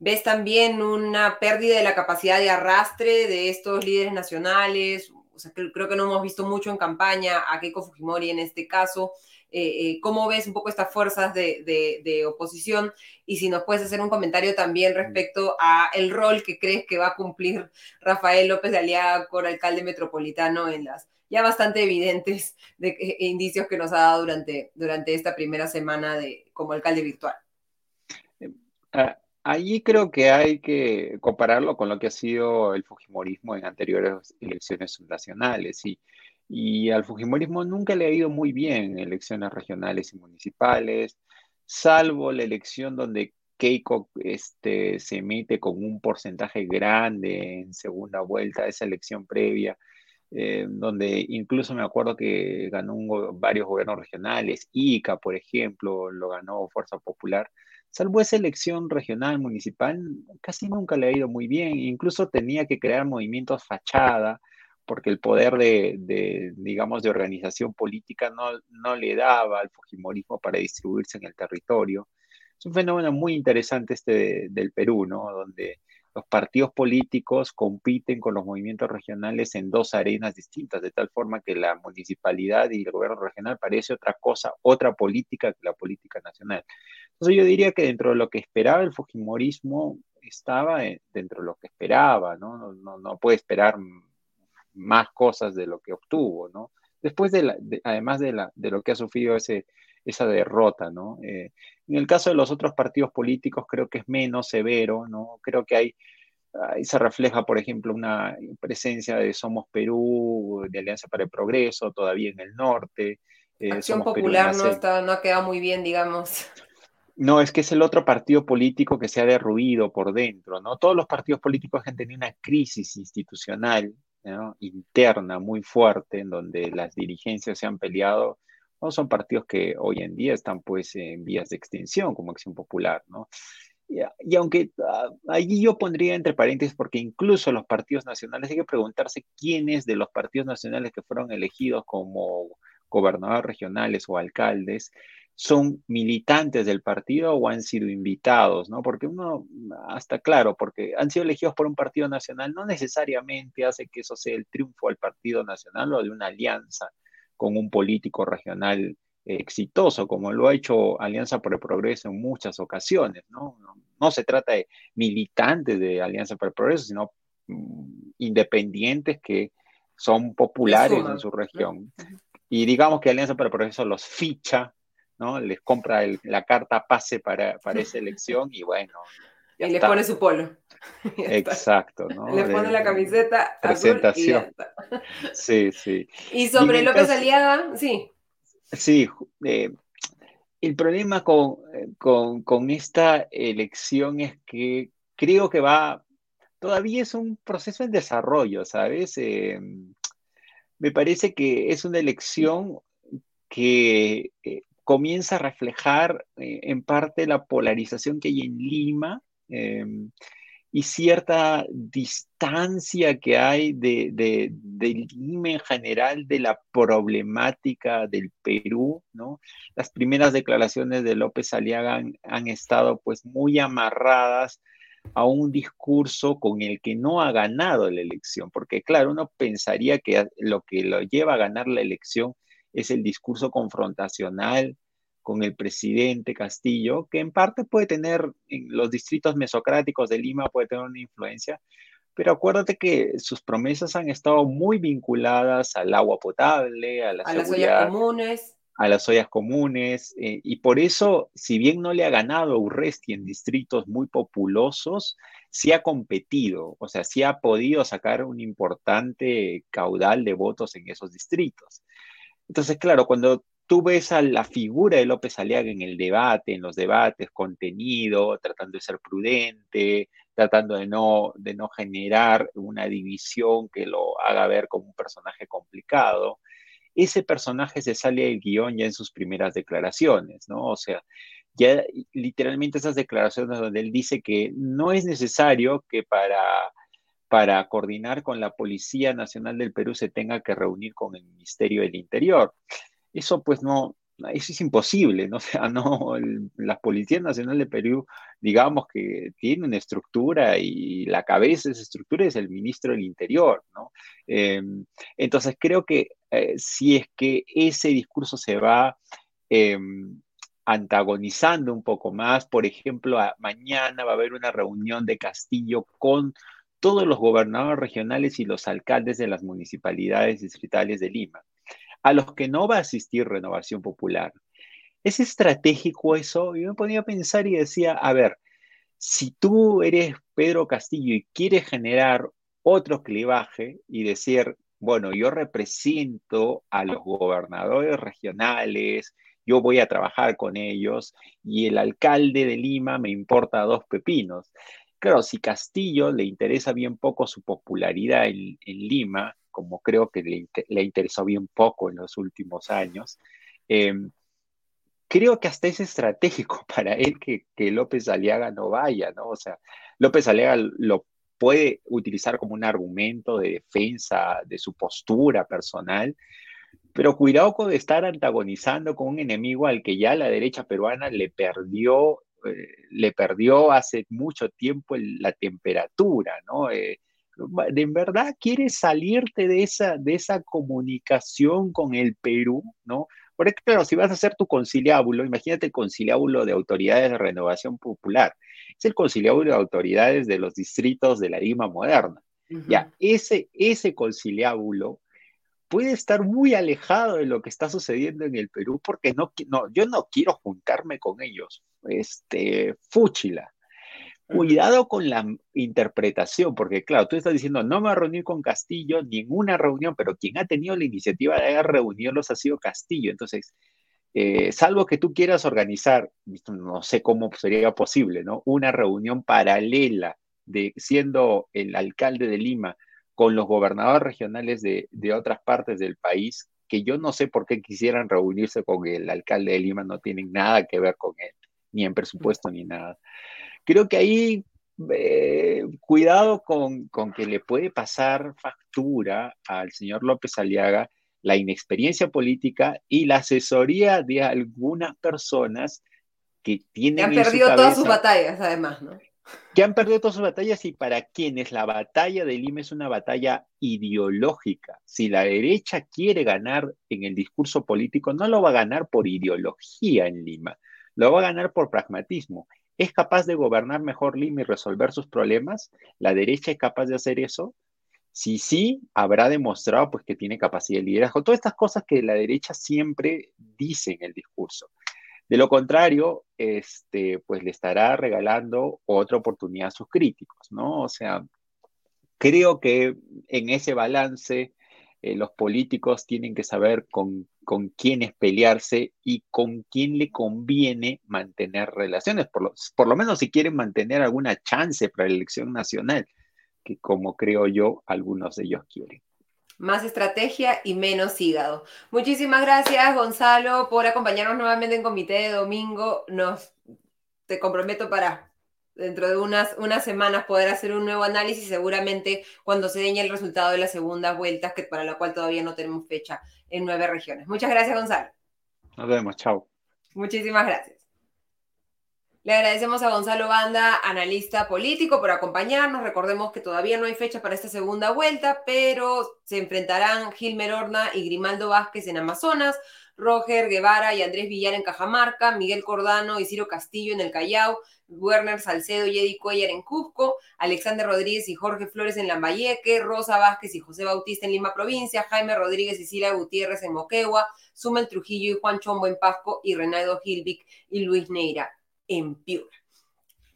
¿Ves también una pérdida de la capacidad de arrastre de estos líderes nacionales? O sea, creo que no hemos visto mucho en campaña a Keiko Fujimori en este caso. Eh, eh, ¿Cómo ves un poco estas fuerzas de, oposición? Y si nos puedes hacer un comentario también respecto a el rol que crees que va a cumplir Rafael López de Aliaga con alcalde metropolitano en las ya bastante evidentes de, eh, indicios que nos ha dado durante, durante esta primera semana de, como alcalde virtual. Ah, Allí creo que hay que compararlo con lo que ha sido el Fujimorismo en anteriores elecciones nacionales. Y, y al Fujimorismo nunca le ha ido muy bien en elecciones regionales y municipales, salvo la elección donde Keiko este, se mete con un porcentaje grande en segunda vuelta, esa elección previa, eh, donde incluso me acuerdo que ganó varios gobiernos regionales, ICA, por ejemplo, lo ganó Fuerza Popular salvo esa elección regional, municipal, casi nunca le ha ido muy bien. Incluso tenía que crear movimientos fachada, porque el poder de, digamos, de organización política no, no le daba al Fujimorismo para distribuirse en el territorio. Es un fenómeno muy interesante este del Perú, ¿no? Donde los partidos políticos compiten con los movimientos regionales en dos arenas distintas, de tal forma que la municipalidad y el gobierno regional parece otra cosa, otra política que la política nacional. Entonces yo diría que dentro de lo que esperaba el Fujimorismo estaba dentro de lo que esperaba, ¿no? No, puede esperar más cosas de lo que obtuvo, ¿no? Después de, la, además de, la, de lo que ha sufrido ese, esa derrota, ¿no? Eh, en el caso de los otros partidos políticos creo que es menos severo, ¿no? Creo que hay, ahí se refleja, por ejemplo, una presencia de Somos Perú, de Alianza para el Progreso, todavía en el norte. Eh, Acción Popular no, está, no ha quedado muy bien, digamos. No, es que es el otro partido político que se ha derruido por dentro, ¿no? Todos los partidos políticos han tenido una crisis institucional interna muy fuerte en donde las dirigencias se han peleado. No son partidos que hoy en día están pues en vías de extinción como Acción Popular, ¿no? Y, aunque ah, allí yo pondría entre paréntesis, porque incluso los partidos nacionales, hay que preguntarse quiénes de los partidos nacionales que fueron elegidos como gobernadores regionales o alcaldes son militantes del partido o han sido invitados, ¿no? Porque uno, hasta claro, porque han sido elegidos por un partido nacional, no necesariamente hace que eso sea el triunfo del partido nacional o de una alianza con un político regional exitoso, como lo ha hecho Alianza por el Progreso en muchas ocasiones, ¿no? No, se trata de militantes de Alianza por el Progreso, sino mm, independientes que son populares en su región. Y digamos que Alianza por el Progreso los ficha ¿no? Les compra la carta pase para, para esa elección y bueno. [laughs] Y les pone su polo. [laughs] Exacto, ¿no? Le pone la camiseta presentación. [laughs] sí, sí. Y sobre López Aliaga, sí. Sí, eh, el problema con, con, esta elección es que creo que va, todavía es un proceso en desarrollo, ¿sabes? Eh, me parece que es una elección que eh, comienza a reflejar eh, en parte la polarización que hay en Lima em, y cierta distancia que hay de, de, Lima en general de la problemática del Perú, ¿no? Las primeras declaraciones de López Aliaga han, han estado pues muy amarradas a un discurso con el que no ha ganado la elección, porque claro, uno pensaría que lo que lo lleva a ganar la elección es el discurso confrontacional con el presidente Castillo, que en parte puede tener, en los distritos mesocráticos de Lima puede tener una influencia, pero acuérdate que sus promesas han estado muy vinculadas al agua potable, a, la a las ollas comunes. A las ollas comunes, eh, y por eso, si bien no le ha ganado a Urresti en distritos muy populosos, sí ha competido, o sea, sí ha podido sacar un importante caudal de votos en esos distritos. Entonces, claro, cuando tú ves a la figura de López Aliaga en el debate, en los debates, contenido, tratando de ser prudente, tratando de no, de no generar una división que lo haga ver como un personaje complicado, ese personaje se sale del guion ya en sus primeras declaraciones, ¿no? O sea, ya literalmente esas declaraciones donde él dice que no es necesario que para para coordinar con la Policía Nacional del Perú se tenga que reunir con el Ministerio del Interior. Eso pues no, eso es imposible, ¿no? [laughs] O sea, no, la Policía Nacional de Perú, digamos que tiene una estructura y la cabeza de esa estructura es el ministro del Interior, ¿no? Em, entonces creo que eh, si es que ese discurso se va em, antagonizando un poco más, por ejemplo, mañana va a haber una reunión de Castillo con todos los gobernadores regionales y los alcaldes de las municipalidades distritales de Lima, a los que no va a asistir Renovación Popular. Es estratégico eso. Yo me ponía a pensar y decía, a ver, si tú eres Pedro Castillo y quieres generar otro clivaje y decir, bueno, yo represento a los gobernadores regionales, yo voy a trabajar con ellos y el alcalde de Lima me importa dos pepinos. Claro, si Castillo le interesa bien poco su popularidad en, Lima, como creo que le, interesó bien poco en los últimos años, em, creo que hasta es estratégico [laughs] para él que, López Aliaga no vaya, ¿no? O sea, López Aliaga lo puede utilizar como un argumento de defensa de su postura personal, pero cuidado con estar antagonizando con un enemigo al que ya la derecha peruana le perdió eh, le perdió hace mucho tiempo la temperatura, ¿no? Eh, ¿En verdad quieres salirte de esa, de esa comunicación con el Perú, ¿no? Porque claro, si vas a hacer tu conciliábulo, imagínate el conciliábulo de autoridades de renovación popular. Es el conciliábulo de autoridades de los distritos de la Lima moderna. Ya, ese, ese conciliábulo puede estar muy alejado de lo que está sucediendo en el Perú porque no, no, yo no quiero juntarme con ellos. Este, fúchila. Cuidado con la interpretación, porque claro, tú estás diciendo, no me voy a reunir con Castillo, ninguna reunión, pero quien ha tenido la iniciativa de reunirlos ha sido Castillo. Entonces, eh, salvo que tú quieras organizar, no sé cómo sería posible, ¿no? Una reunión paralela de siendo el alcalde de Lima con los gobernadores regionales de, de otras partes del país, que yo no sé por qué quisieran reunirse con el alcalde de Lima, no tienen nada que ver con él, ni en presupuesto ni nada. Creo que ahí eh, cuidado con, con, que le puede pasar factura al señor López Aliaga la inexperiencia política y la asesoría de algunas personas que tienen... han perdido todas sus batallas, además, ¿no? Que han perdido todas sus batallas y para quienes la batalla de Lima es una batalla ideológica. Si la derecha quiere ganar en el discurso político, no lo va a ganar por ideología en Lima, lo va a ganar por pragmatismo. ¿Es capaz de gobernar mejor Lima y resolver sus problemas? ¿La derecha es capaz de hacer eso? Si sí, habrá demostrado pues, que tiene capacidad de liderazgo. Todas estas cosas que la derecha siempre dice en el discurso. De lo contrario, este, pues le estará regalando otra oportunidad a sus críticos, ¿no? O sea, creo que en ese balance eh, los políticos tienen que saber con, con quiénes pelearse y con quién le conviene mantener relaciones, por lo, por lo menos si quieren mantener alguna chance para la elección nacional, que como creo yo, algunos de ellos quieren más estrategia y menos hígado. Muchísimas gracias, Gonzalo, por acompañarnos nuevamente en Comité de Domingo. Nos te comprometo para dentro de unas, unas semanas poder hacer un nuevo análisis, seguramente cuando se deñe el resultado de la segunda vuelta, que para la cual todavía no tenemos fecha en nueve regiones. Muchas gracias, Gonzalo. Nos vemos, chao. Muchísimas gracias. Le agradecemos a Gonzalo Banda, analista político, por acompañarnos. Recordemos que todavía no hay fecha para esta segunda vuelta, pero se enfrentarán Gilmer Horna y Grimaldo Vázquez en Amazonas, Roger Guevara y Andrés Villar en Cajamarca, Miguel Cordano y Ciro Castillo en el Callao, Werner Salcedo y Eddie Cuellar en Cusco, Alexander Rodríguez y Jorge Flores en Lambayeque, Rosa Vázquez y José Bautista en Lima Provincia, Jaime Rodríguez y Sila Gutiérrez en Moquegua, Sumel Trujillo y Juan Chombo en Pasco y Renaldo Gilvic y Luis Neira en Piura.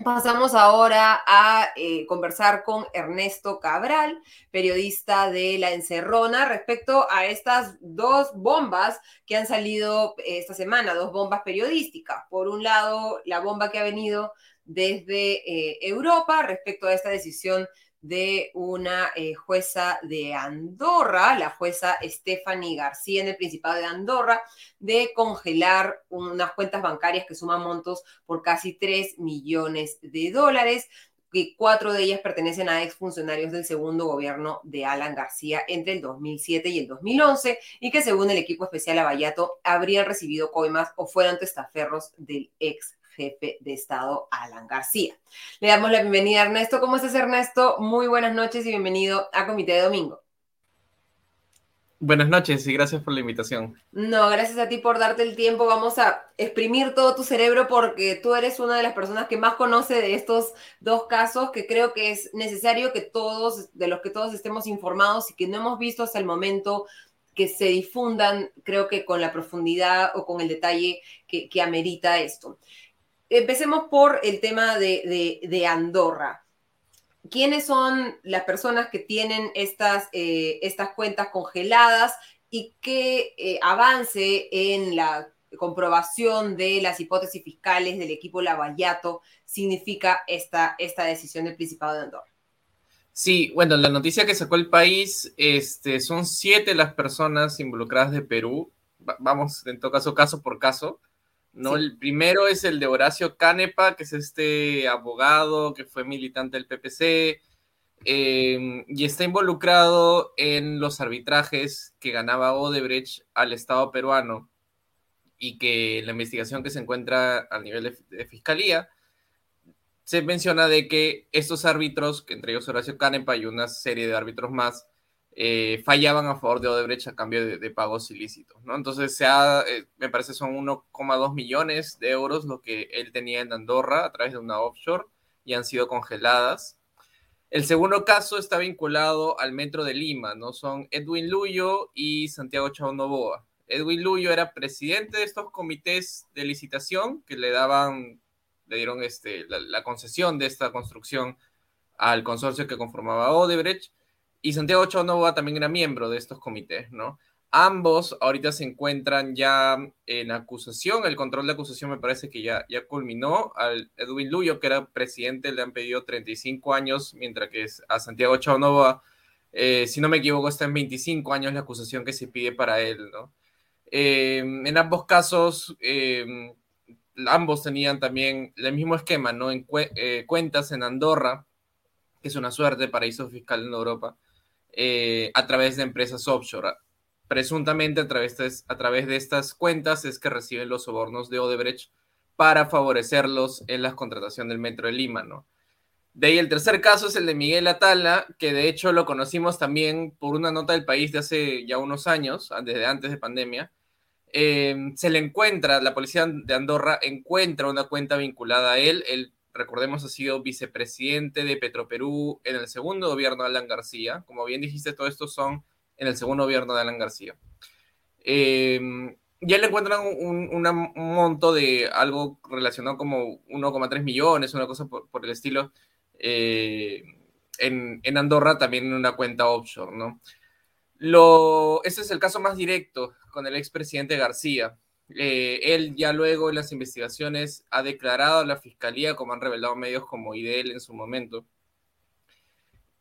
Pasamos ahora a eh, conversar con Ernesto Cabral, periodista de La Encerrona, respecto a estas dos bombas que han salido eh, esta semana, dos bombas periodísticas. Por un lado, la bomba que ha venido desde eh, Europa respecto a esta decisión de una eh, jueza de Andorra, la jueza Stephanie García en el Principado de Andorra, de congelar unas cuentas bancarias que suman montos por casi 3 millones de dólares que cuatro de ellas pertenecen a exfuncionarios del segundo gobierno de Alan García entre el 2007 y el 2011 y que según el equipo especial Abayato habrían recibido coimas o fueran testaferros del ex jefe de Estado, Alan García. Le damos la bienvenida a Ernesto. ¿Cómo estás, Ernesto? Muy buenas noches y bienvenido a Comité de Domingo. Buenas noches y gracias por la invitación. No, gracias a ti por darte el tiempo. Vamos a exprimir todo tu cerebro porque tú eres una de las personas que más conoce de estos dos casos que creo que es necesario que todos, de los que todos estemos informados y que no hemos visto hasta el momento que se difundan, creo que con la profundidad o con el detalle que, que amerita esto. Empecemos por el tema de, Andorra. ¿Quiénes son las personas que tienen estas, eh, estas cuentas congeladas y qué eh, avance en la comprobación de las hipótesis fiscales del equipo Lavallato significa esta, esta decisión del Principado de Andorra? Sí, bueno, la noticia que sacó el país, este, son siete las personas involucradas de Perú. Vamos, en todo caso, caso por caso. ¿No? El primero es el de Horacio Canepa, que es este abogado que fue militante del PPC em, y está involucrado en los arbitrajes que ganaba Odebrecht al Estado peruano y que la investigación que se encuentra a nivel de, fiscalía se menciona de que estos árbitros, que entre ellos Horacio Canepa y una serie de árbitros más, eh, fallaban a favor de Odebrecht a cambio de, pagos ilícitos, ¿no? Entonces, se eh, me parece son 1,2 millones de euros lo que él tenía en Andorra a través de una offshore y han sido congeladas. El segundo caso está vinculado al Metro de Lima, ¿no? Son Edwin Luyo y Santiago Chao Novoa. Edwin Luyo era presidente de estos comités de licitación que le daban, le dieron este, la, la concesión de esta construcción al consorcio que conformaba Odebrecht y Santiago Chonova también era miembro de estos comités, ¿no? Ambos ahorita se encuentran ya en acusación. El control de acusación me parece que ya, ya culminó. Al Edwin Luyo, que era presidente, le han pedido 35 años, mientras que a Santiago Chaunova, eh, si no me equivoco, está en 25 años la acusación que se pide para él. ¿no? Eh, en ambos casos, eh, ambos tenían también el mismo esquema, ¿no? En cuentas en Andorra, que es una suerte paraíso fiscal en Europa, a través de empresas offshore presuntamente a través, de, a través de estas cuentas es que reciben los sobornos de Odebrecht para favorecerlos en la contratación del Metro de Lima, ¿no? De ahí el tercer caso es el de Miguel Atala, que de hecho lo conocimos también por una nota del país de hace ya unos años, desde antes de pandemia. Em, se le encuentra, la policía de Andorra encuentra una cuenta vinculada a él. Él, recordemos, ha sido vicepresidente de Petroperú en el segundo gobierno de Alan García. Como bien dijiste, todo esto son en el segundo gobierno de Alan García. Eh, ya le encuentran un, monto de algo relacionado como 1,3 millones, una cosa por, el estilo, eh, en, Andorra también en una cuenta offshore, ¿no? Ese es el caso más directo con el expresidente García. Eh, él ya luego en las investigaciones ha declarado a la fiscalía, como han revelado medios como IDEL en su momento,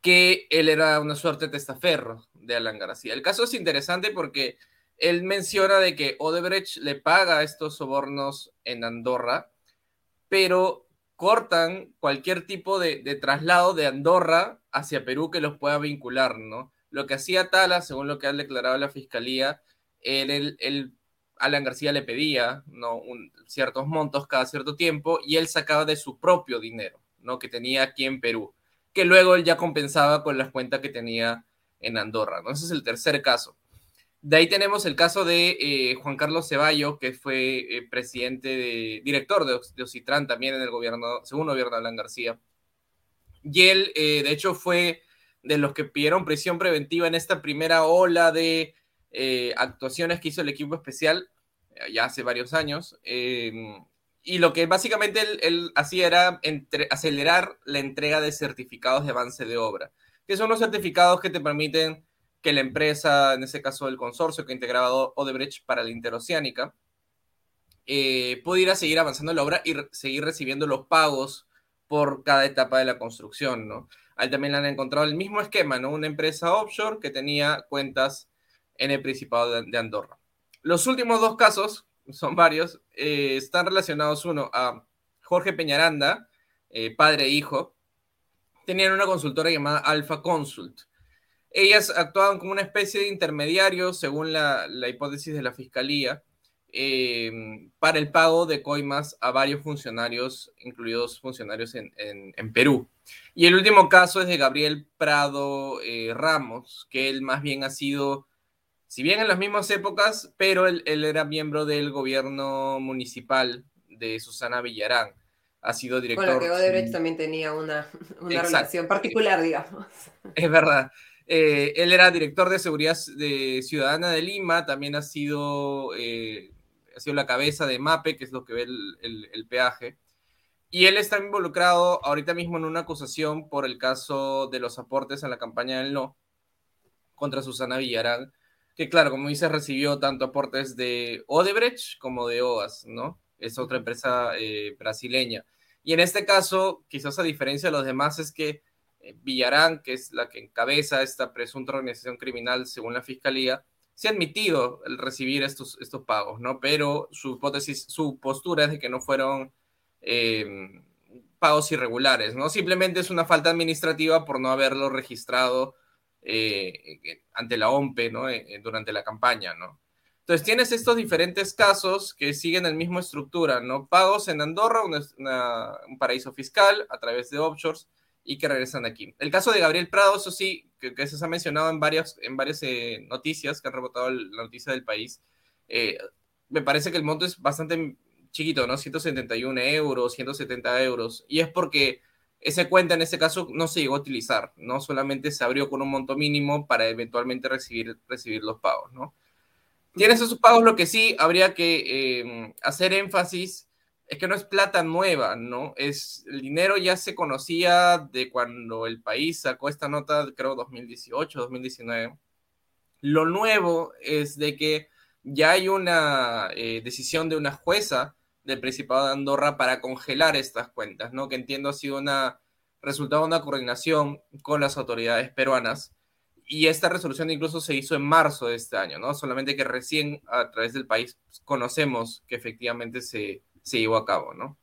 que él era una suerte de testaferro de Alan García. El caso es interesante porque él menciona de que Odebrecht le paga estos sobornos en Andorra, pero cortan cualquier tipo de, traslado de Andorra hacia Perú que los pueda vincular, ¿no? Lo que hacía Tala, según lo que ha declarado la fiscalía, él, Alan García le pedía ¿no? ciertos montos cada cierto tiempo y él sacaba de su propio dinero, ¿no? Que tenía aquí en Perú que luego él ya compensaba con las cuentas que tenía en Andorra. ¿no? Ese es el tercer caso. De ahí tenemos el caso de eh, Juan Carlos Ceballo, que fue eh, presidente, de, director de, de, Ocitran también en el gobierno, segundo gobierno de Alan García. Y él, eh, de hecho, fue de los que pidieron prisión preventiva en esta primera ola de actuaciones que hizo el equipo especial ya hace varios años y lo que básicamente él, hacía era acelerar la entrega de certificados de avance de obra, que son los certificados que te permiten que la empresa, en ese caso el consorcio que integraba Odebrecht para la interoceánica, eh, pudiera seguir avanzando en la obra y seguir recibiendo los pagos por cada etapa de la construcción, ¿no? Ahí también le han encontrado el mismo esquema, ¿no? Una empresa offshore que tenía cuentas en el Principado de Andorra. Los últimos dos casos son varios, eh, están relacionados uno a Jorge Peñaranda, eh, padre e hijo, tenían una consultora llamada Alpha Consult. Ellas actuaban como una especie de intermediario, según la, hipótesis de la fiscalía, eh, para el pago de coimas a varios funcionarios, incluidos funcionarios en, Perú. Y el último caso es de Gabriel Prado Ramos, que él más bien ha sido si bien en las mismas épocas, pero él, era miembro del gobierno municipal de Susana Villarán. Ha sido director. Bueno, que Odebrecht también tenía una, relación particular, digamos. Es verdad. Eh, él era director de seguridad de Ciudadana de Lima, también ha sido, eh, ha sido la cabeza de MAPE, que es lo que ve el, el, peaje. Y él está involucrado ahorita mismo en una acusación por el caso de los aportes a la campaña del no contra Susana Villarán que claro, como dices, recibió tanto aportes de Odebrecht como de OAS, ¿no? Es otra empresa eh, brasileña. Y en este caso, quizás a diferencia de los demás, es que eh, Villarán, que es la que encabeza esta presunta organización criminal según la fiscalía, se ha admitido el recibir estos, estos pagos, ¿no? Pero su hipótesis, su postura es de que no fueron eh, pagos irregulares, ¿no? Simplemente es una falta administrativa por no haberlo registrado eh, ante la OMPE ¿no? Eh, eh, durante la campaña. ¿no? Entonces tienes estos diferentes casos que siguen la misma estructura, ¿no? Pagos en Andorra, un paraíso fiscal a través de offshores y que regresan aquí. El caso de Gabriel Prado, eso sí, que, se ha mencionado en, varias, en varias noticias que han rebotado la noticia del país, me parece que el monto es bastante chiquito, ¿no? 171 euros, 170 euros, y es porque esa cuenta en ese caso no se llegó a utilizar, ¿no? Solamente se abrió con un monto mínimo para eventualmente recibir, recibir los pagos, ¿no? Tienes esos pagos, lo que sí habría que em, hacer énfasis es que no es plata nueva, ¿no? Es, el dinero ya se conocía de cuando el país sacó esta nota, creo 2018, 2019, Lo nuevo es de que ya hay una eh, decisión de una jueza del Principado de Andorra para congelar estas cuentas, ¿no? Que entiendo ha sido una resultado de una coordinación con las autoridades peruanas y esta resolución incluso se hizo en marzo de este año, ¿no? Solamente que recién a través del país conocemos que efectivamente se, se llevó a cabo, ¿no?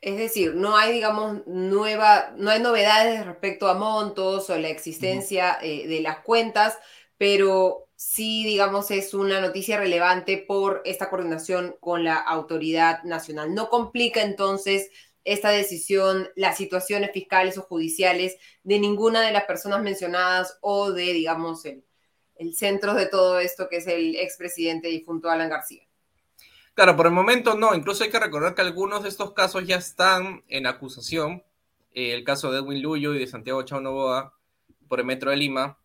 Es decir, no hay, digamos, nueva, no hay novedades respecto a montos o la existencia eh, de las cuentas, pero sí, digamos, es una noticia relevante por esta coordinación con la autoridad nacional. No complica entonces esta decisión las situaciones fiscales o judiciales de ninguna de las personas mencionadas o de, digamos, el, el centro de todo esto que es el expresidente difunto Alan García. Claro, por el momento no. Incluso hay que recordar que algunos de estos casos ya están en acusación. Eh, el caso de Edwin Luyo y de Santiago Chao Novoa por el Metro de Lima.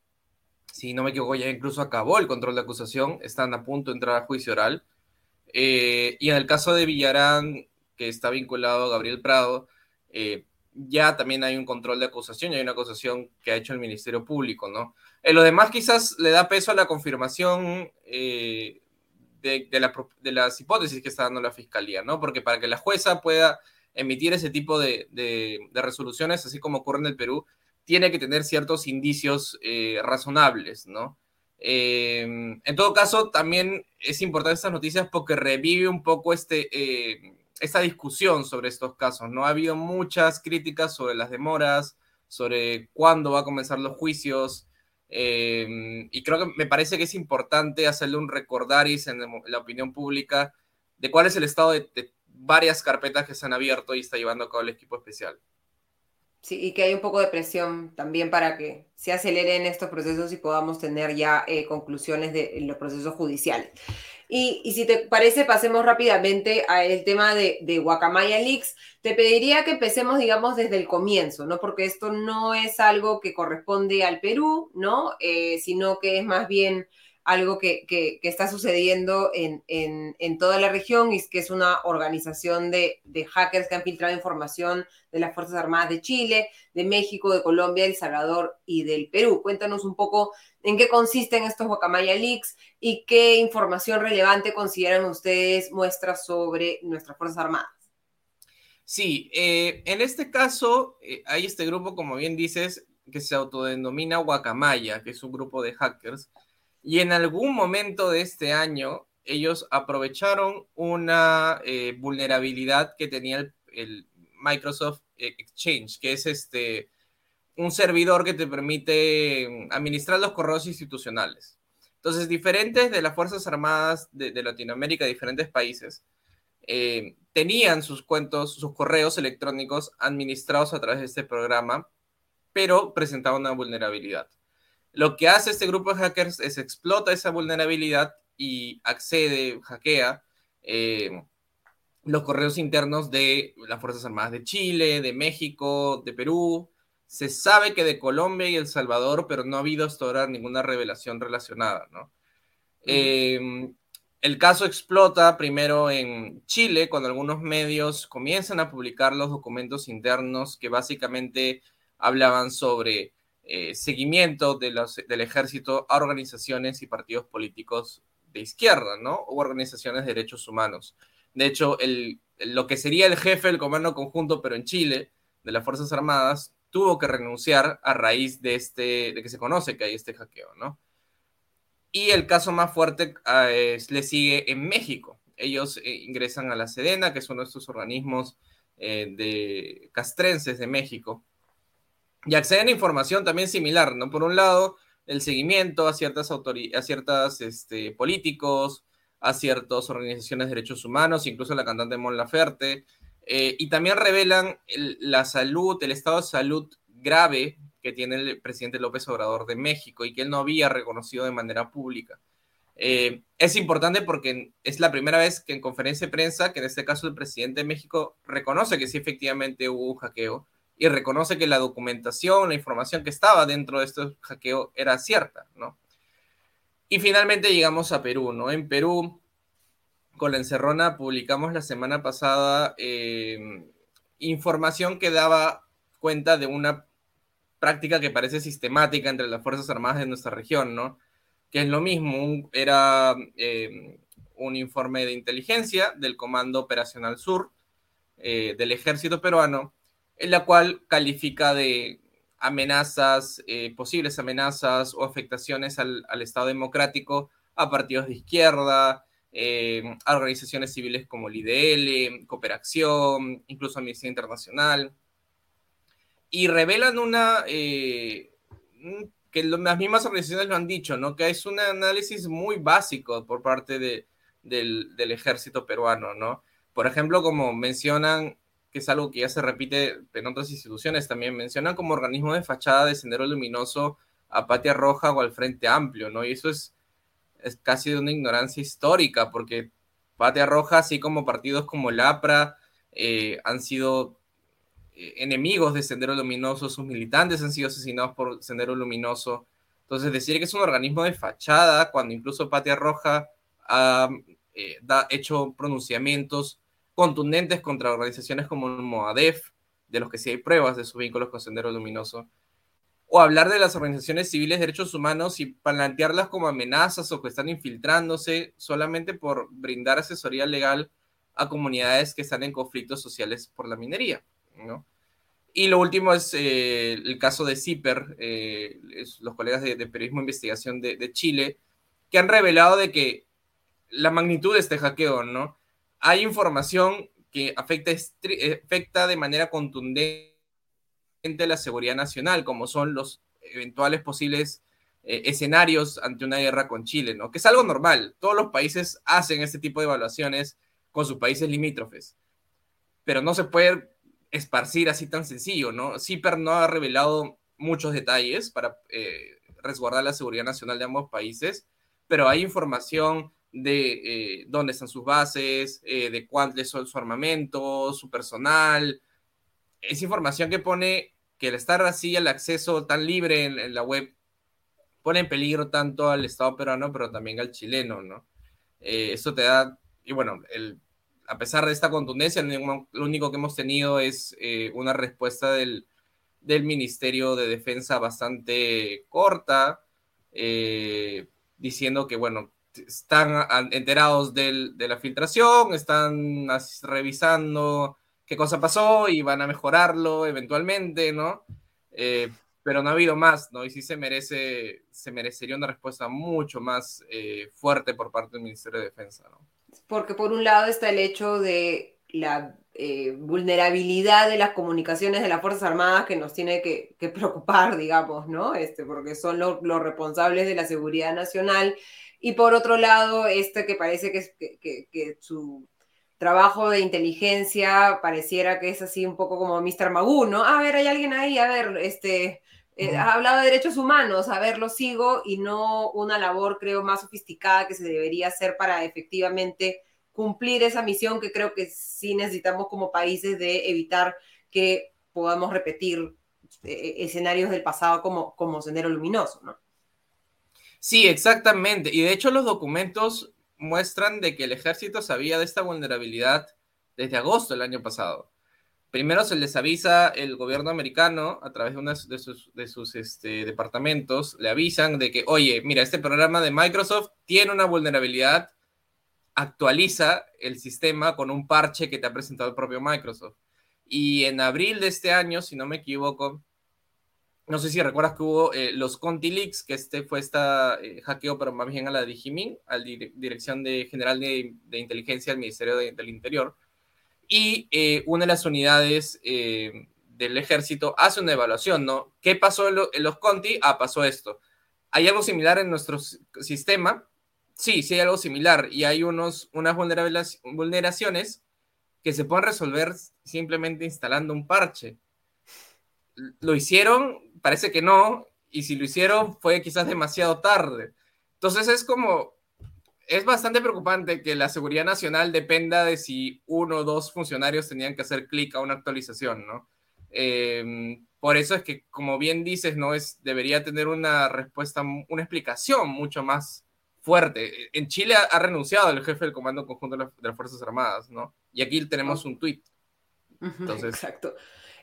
Si no me equivoco, ya incluso acabó el control de acusación. Están a punto de entrar a juicio oral. Eh, y en el caso de Villarán, que está vinculado a Gabriel Prado, eh, ya también hay un control de acusación y hay una acusación que ha hecho el Ministerio Público, ¿no? En lo demás quizás le da peso a la confirmación de, las hipótesis que está dando la fiscalía, ¿no? Porque para que la jueza pueda emitir ese tipo de, resoluciones, así como ocurre en el Perú, tiene que tener ciertos indicios eh, razonables, ¿no? Eh, en todo caso, también es importante estas noticias porque revive un poco este, eh, esta discusión sobre estos casos, ¿no? Ha habido muchas críticas sobre las demoras, sobre cuándo va a comenzar los juicios, y creo que me parece que es importante hacerle un recordaris en la opinión pública de cuál es el estado de, varias carpetas que se han abierto y está llevando a cabo el equipo especial. Sí, y que hay un poco de presión también para que se aceleren estos procesos y podamos tener ya eh, conclusiones de los procesos judiciales. Y, si te parece, pasemos rápidamente al tema de, de Guacamaya Leaks. Te pediría que empecemos, digamos, desde el comienzo, ¿no? Porque esto no es algo que corresponde al Perú, ¿no? Eh, sino que es más bien algo que, está sucediendo en, toda la región y que es una organización de, hackers que han filtrado información de las Fuerzas Armadas de Chile, de México, de Colombia, El Salvador y del Perú. Cuéntanos un poco en qué consisten estos Guacamaya Leaks y qué información relevante consideran ustedes muestras sobre nuestras Fuerzas Armadas. Sí, eh, en este caso eh, hay este grupo, como bien dices, que se autodenomina Guacamaya, que es un grupo de hackers y en algún momento de este año, ellos aprovecharon una eh, vulnerabilidad que tenía el, Microsoft Exchange, que es este, un servidor que te permite administrar los correos institucionales. Entonces, diferentes de las Fuerzas Armadas de, Latinoamérica, diferentes países, eh, tenían sus cuentos, sus correos electrónicos administrados a través de este programa, pero presentaban una vulnerabilidad. Lo que hace este grupo de hackers es explota esa vulnerabilidad y accede, hackea eh, los correos internos de las Fuerzas Armadas de Chile, de México, de Perú. Se sabe que de Colombia y El Salvador, pero no ha habido hasta ahora ninguna revelación relacionada, ¿no? Em, el caso explota primero en Chile, cuando algunos medios comienzan a publicar los documentos internos que básicamente hablaban sobre eh, seguimiento del ejército a organizaciones y partidos políticos de izquierda, ¿no? O organizaciones de derechos humanos. De hecho, el, lo que sería el jefe del Comando Conjunto, pero en Chile, de las Fuerzas Armadas, tuvo que renunciar a raíz de, este, que se conoce que hay este hackeo, ¿no? Y el caso más fuerte ah, le sigue en México. Ellos eh, ingresan a la Sedena, que es uno de estos organismos eh, de castrenses de México, y acceden a información también similar, ¿no? Por un lado, el seguimiento a ciertas autoridades, a ciertos este, políticos, a ciertas organizaciones de derechos humanos, incluso la cantante Mon Laferte, eh, y también revelan la salud, el estado de salud grave que tiene el presidente López Obrador de México y que él no había reconocido de manera pública. Eh, es importante porque es la primera vez que en conferencia de prensa, que en este caso el presidente de México reconoce que sí efectivamente hubo un hackeo, y reconoce que la documentación, la información que estaba dentro de este hackeo era cierta, ¿no? Y finalmente llegamos a Perú, ¿no? En Perú, con la encerrona, publicamos la semana pasada eh, información que daba cuenta de una práctica que parece sistemática entre las Fuerzas Armadas de nuestra región, ¿no? que es lo mismo, era eh, un informe de inteligencia del Comando Operacional Sur eh, del ejército peruano, en la cual califica de amenazas, eh, posibles amenazas o afectaciones al, Estado democrático a partidos de izquierda, a organizaciones civiles como el IDL, Cooperación, incluso Amnistía Internacional, y revelan una, que las mismas organizaciones lo han dicho, ¿no? Que es un análisis muy básico por parte de, del, ejército peruano, ¿no? Por ejemplo, como mencionan, que es algo que ya se repite en otras instituciones también, mencionan como organismo de fachada de Sendero Luminoso a Patria Roja o al Frente Amplio, ¿no? Y eso es, es casi de una ignorancia histórica, porque Patria Roja, así como partidos como el APRA, eh, han sido eh, enemigos de Sendero Luminoso, sus militantes han sido asesinados por Sendero Luminoso. Entonces, decir que es un organismo de fachada, cuando incluso Patria Roja ha eh, hecho pronunciamientos contundentes contra organizaciones como MOADEF, de los que sí hay pruebas de sus vínculos con Sendero Luminoso, o hablar de las organizaciones civiles de derechos humanos y plantearlas como amenazas o que están infiltrándose solamente por brindar asesoría legal a comunidades que están en conflictos sociales por la minería. Y lo último es eh, el caso de CIPER, eh, los colegas de, Periodismo e Investigación de, Chile, que han revelado de que la magnitud de este hackeo, ¿no? Hay información que afecta, de manera contundente la seguridad nacional, como son los eventuales posibles eh, escenarios ante una guerra con Chile, ¿no? Que es algo normal. Todos los países hacen este tipo de evaluaciones con sus países limítrofes. Pero no se puede esparcir así tan sencillo, ¿no? CIPER no ha revelado muchos detalles para eh, resguardar la seguridad nacional de ambos países, pero hay información de eh, dónde están sus bases, eh, de cuántos son su armamento, su personal. Es información que pone que el estar así, el acceso tan libre en, la web, pone en peligro tanto al Estado peruano, pero también al chileno, ¿no? eso te da, y bueno, a pesar de esta contundencia, lo único que hemos tenido es eh, una respuesta del, Ministerio de Defensa bastante corta, eh, diciendo que, bueno, están enterados de la filtración, están revisando qué cosa pasó y van a mejorarlo eventualmente, ¿no? Eh, pero no ha habido más, ¿no? Y sí se merece, se merecería una respuesta mucho más fuerte por parte del Ministerio de Defensa, ¿no? porque por un lado está el hecho de la eh, vulnerabilidad de las comunicaciones de las Fuerzas Armadas que nos tiene que, preocupar, digamos, ¿no? Este, porque son los responsables de la seguridad nacional. Y por otro lado, este que parece que, que, su trabajo de inteligencia pareciera que es así un poco como Mr. Magoo, ¿no? A ver, hay alguien ahí, a ver, este, eh, ha hablado de derechos humanos, a ver, lo sigo, y no una labor, creo, más sofisticada que se debería hacer para efectivamente cumplir esa misión que creo que sí necesitamos como países de evitar que podamos repetir eh, escenarios del pasado como, como Sendero Luminoso, ¿no? Sí, exactamente. Y de hecho los documentos muestran de que el ejército sabía de esta vulnerabilidad desde agosto del año pasado primero se les avisa el gobierno americano a través de uno de sus, este, departamentos, le avisan de que, oye, mira, este programa de Microsoft tiene una vulnerabilidad, actualiza el sistema con un parche que te ha presentado el propio Microsoft. Y en abril de este año, si no me equivoco, no sé si recuerdas que hubo eh, los Conti Leaks, que este fue esta eh, hackeo, pero más bien a la Digimin, a la Dirección de General de, Inteligencia del Ministerio del Interior y eh, una de las unidades del ejército hace una evaluación, ¿no? ¿Qué pasó en, los Conti? Ah, pasó esto. ¿Hay algo similar en nuestro sistema? Sí, sí hay algo similar y hay unos, unas vulneraciones que se pueden resolver simplemente instalando un parche. ¿Lo hicieron? Parece que no, y si lo hicieron fue quizás demasiado tarde. Entonces es como, es bastante preocupante que la seguridad nacional dependa de si uno o dos funcionarios tenían que hacer clic a una actualización, ¿no? Em, por eso es que, como bien dices, no es debería tener una respuesta, una explicación mucho más fuerte. En Chile ha, renunciado el jefe del Comando Conjunto de, las Fuerzas Armadas, ¿no? Y aquí tenemos un tuit. Entonces, Exacto.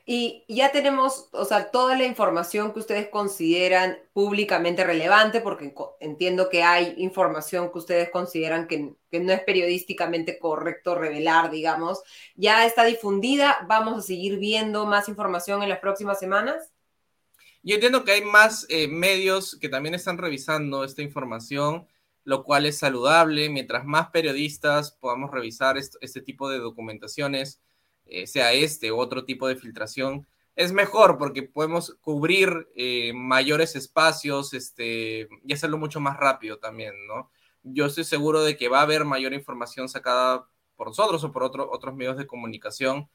Y ya tenemos, o sea, toda la información que ustedes consideran públicamente relevante, porque entiendo que hay información que ustedes consideran que, no es periodísticamente correcto revelar, digamos, ya está difundida. ¿Vamos a seguir viendo más información en las próximas semanas? Yo entiendo que hay más eh, medios que también están revisando esta información, lo cual es saludable. Mientras más periodistas podamos revisar este tipo de documentaciones, eh, sea este u otro tipo de filtración, es mejor porque podemos cubrir eh, mayores espacios este, y hacerlo mucho más rápido también, ¿no? Yo estoy seguro de que va a haber mayor información sacada por nosotros o por otros medios de comunicación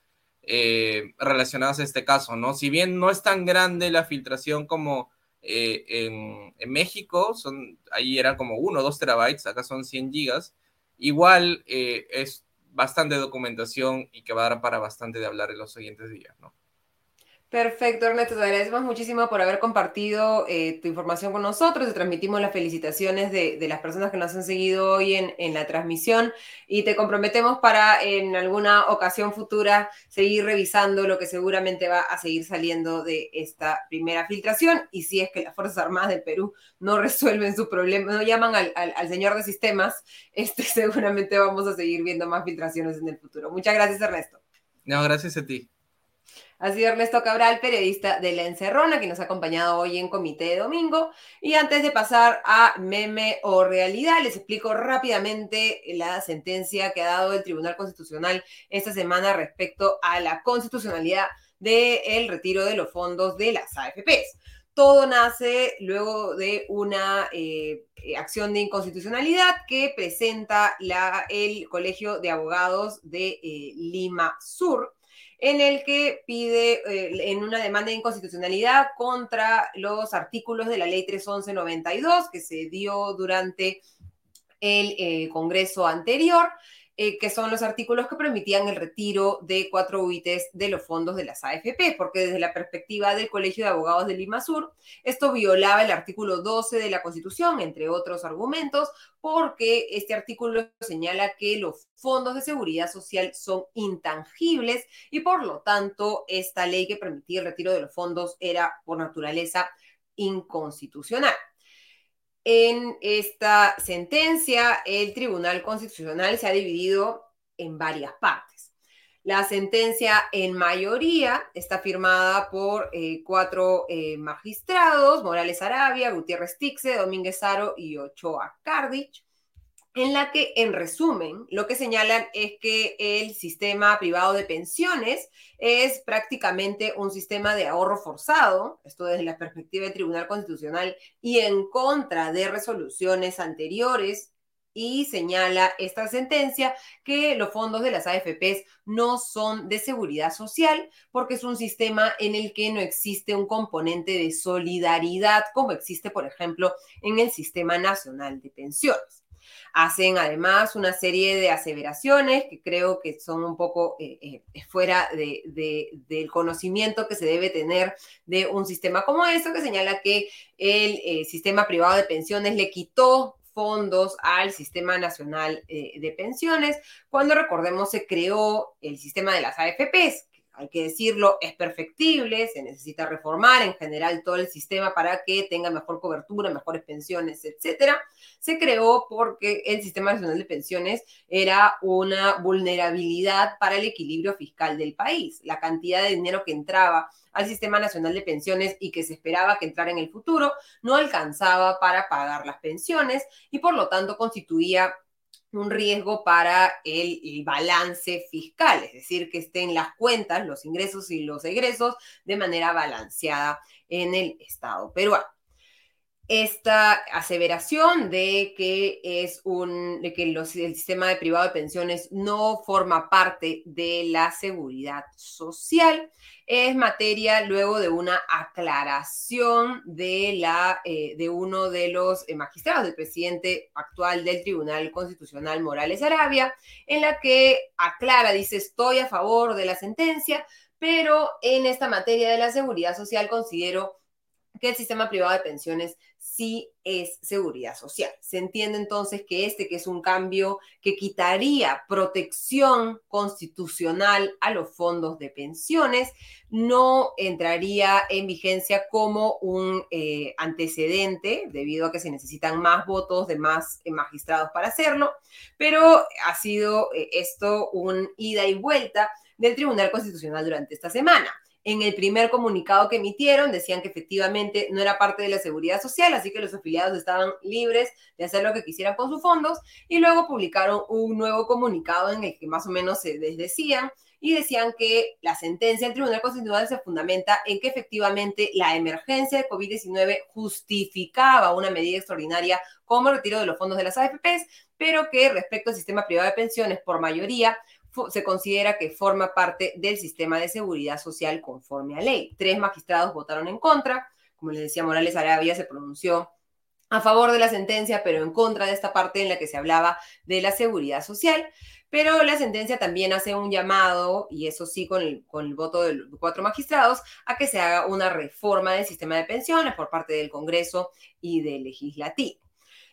eh, relacionadas a este caso, ¿no? Si bien no es tan grande la filtración como en, en, México, son, ahí eran como 1 o 2 terabytes, acá son 100 gigas, igual es bastante documentación y que va a dar para bastante de hablar en los siguientes días, ¿no? Perfecto, Ernesto, te agradecemos muchísimo por haber compartido eh, tu información con nosotros. Te transmitimos las felicitaciones de, las personas que nos han seguido hoy en, la transmisión y te comprometemos para en alguna ocasión futura seguir revisando lo que seguramente va a seguir saliendo de esta primera filtración y si es que las Fuerzas Armadas del Perú no resuelven su problema, no llaman al, al, al señor de sistemas, [laughs] este, seguramente vamos a seguir viendo más filtraciones en el futuro. Muchas gracias, Ernesto. No, gracias a ti. Ha sido Ernesto Cabral, periodista de La Encerrona, que nos ha acompañado hoy en Comité de Domingo. Y antes de pasar a meme o realidad, les explico rápidamente la sentencia que ha dado el Tribunal Constitucional esta semana respecto a la constitucionalidad del retiro de los fondos de las AFPs. Todo nace luego de una eh, acción de inconstitucionalidad que presenta el Colegio de Abogados de eh, Lima Sur en el que pide eh, en una demanda de inconstitucionalidad contra los artículos de la ley 311-92 que se dio durante el eh, Congreso anterior eh, que son los artículos que permitían el retiro de cuatro UITs de los fondos de las AFP, porque desde la perspectiva del Colegio de Abogados de Lima Sur, esto violaba el artículo 12 de la Constitución, entre otros argumentos, porque este artículo señala que los fondos de seguridad social son intangibles y por lo tanto esta ley que permitía el retiro de los fondos era por naturaleza inconstitucional. En esta sentencia, el Tribunal Constitucional se ha dividido en varias partes. La sentencia en mayoría está firmada por eh, cuatro eh, magistrados, Morales Arabia, Gutiérrez Tixe, Domínguez Aro y Ochoa Cardich en la que, en resumen, lo que señalan es que el sistema privado de pensiones es prácticamente un sistema de ahorro forzado, esto desde la perspectiva del Tribunal Constitucional, y en contra de resoluciones anteriores, y señala esta sentencia que los fondos de las AFPs no son de seguridad social porque es un sistema en el que no existe un componente de solidaridad como existe, por ejemplo, en el Sistema Nacional de Pensiones. Hacen además una serie de aseveraciones que creo que son un poco eh, eh, fuera del conocimiento que se debe tener de un sistema como eso, que señala que el eh, sistema privado de pensiones le quitó fondos al Sistema Nacional de Pensiones, cuando recordemos se creó el sistema de las AFPs, hay que decirlo, es perfectible, se necesita reformar en general todo el sistema para que tenga mejor cobertura, mejores pensiones, etcétera. Se creó porque el Sistema Nacional de Pensiones era una vulnerabilidad para el equilibrio fiscal del país. La cantidad de dinero que entraba al Sistema Nacional de Pensiones y que se esperaba que entrara en el futuro no alcanzaba para pagar las pensiones y por lo tanto constituía un riesgo para el, balance fiscal, es decir, que estén las cuentas, los ingresos y los egresos de manera balanceada en el Estado peruano. Esta aseveración de que es un de que el sistema de privado de pensiones no forma parte de la seguridad social es materia luego de una aclaración de, la, eh, de uno de los eh, magistrados, del presidente actual del Tribunal Constitucional Morales Arabia, en la que aclara, dice, estoy a favor de la sentencia, pero en esta materia de la seguridad social considero que el sistema privado de pensiones sí es seguridad social. Se entiende entonces que este, que es un cambio que quitaría protección constitucional a los fondos de pensiones, no entraría en vigencia como un eh, antecedente, debido a que se necesitan más votos de más eh, magistrados para hacerlo, pero ha sido eh, esto un ida y vuelta del Tribunal Constitucional durante esta semana. En el primer comunicado que emitieron decían que efectivamente no era parte de la seguridad social, así que los afiliados estaban libres de hacer lo que quisieran con sus fondos. Y luego publicaron un nuevo comunicado en el que más o menos se les decían y decían que la sentencia del Tribunal Constitucional se fundamenta en que efectivamente la emergencia de COVID-19 justificaba una medida extraordinaria como el retiro de los fondos de las AFPs, pero que respecto al sistema privado de pensiones, por mayoría, se considera que forma parte del sistema de seguridad social conforme a ley. Tres magistrados votaron en contra. Como les decía, Morales Arabia se pronunció a favor de la sentencia, pero en contra de esta parte en la que se hablaba de la seguridad social. Pero la sentencia también hace un llamado, y eso sí con el, con el voto de los cuatro magistrados, a que se haga una reforma del sistema de pensiones por parte del Congreso y del Legislativo.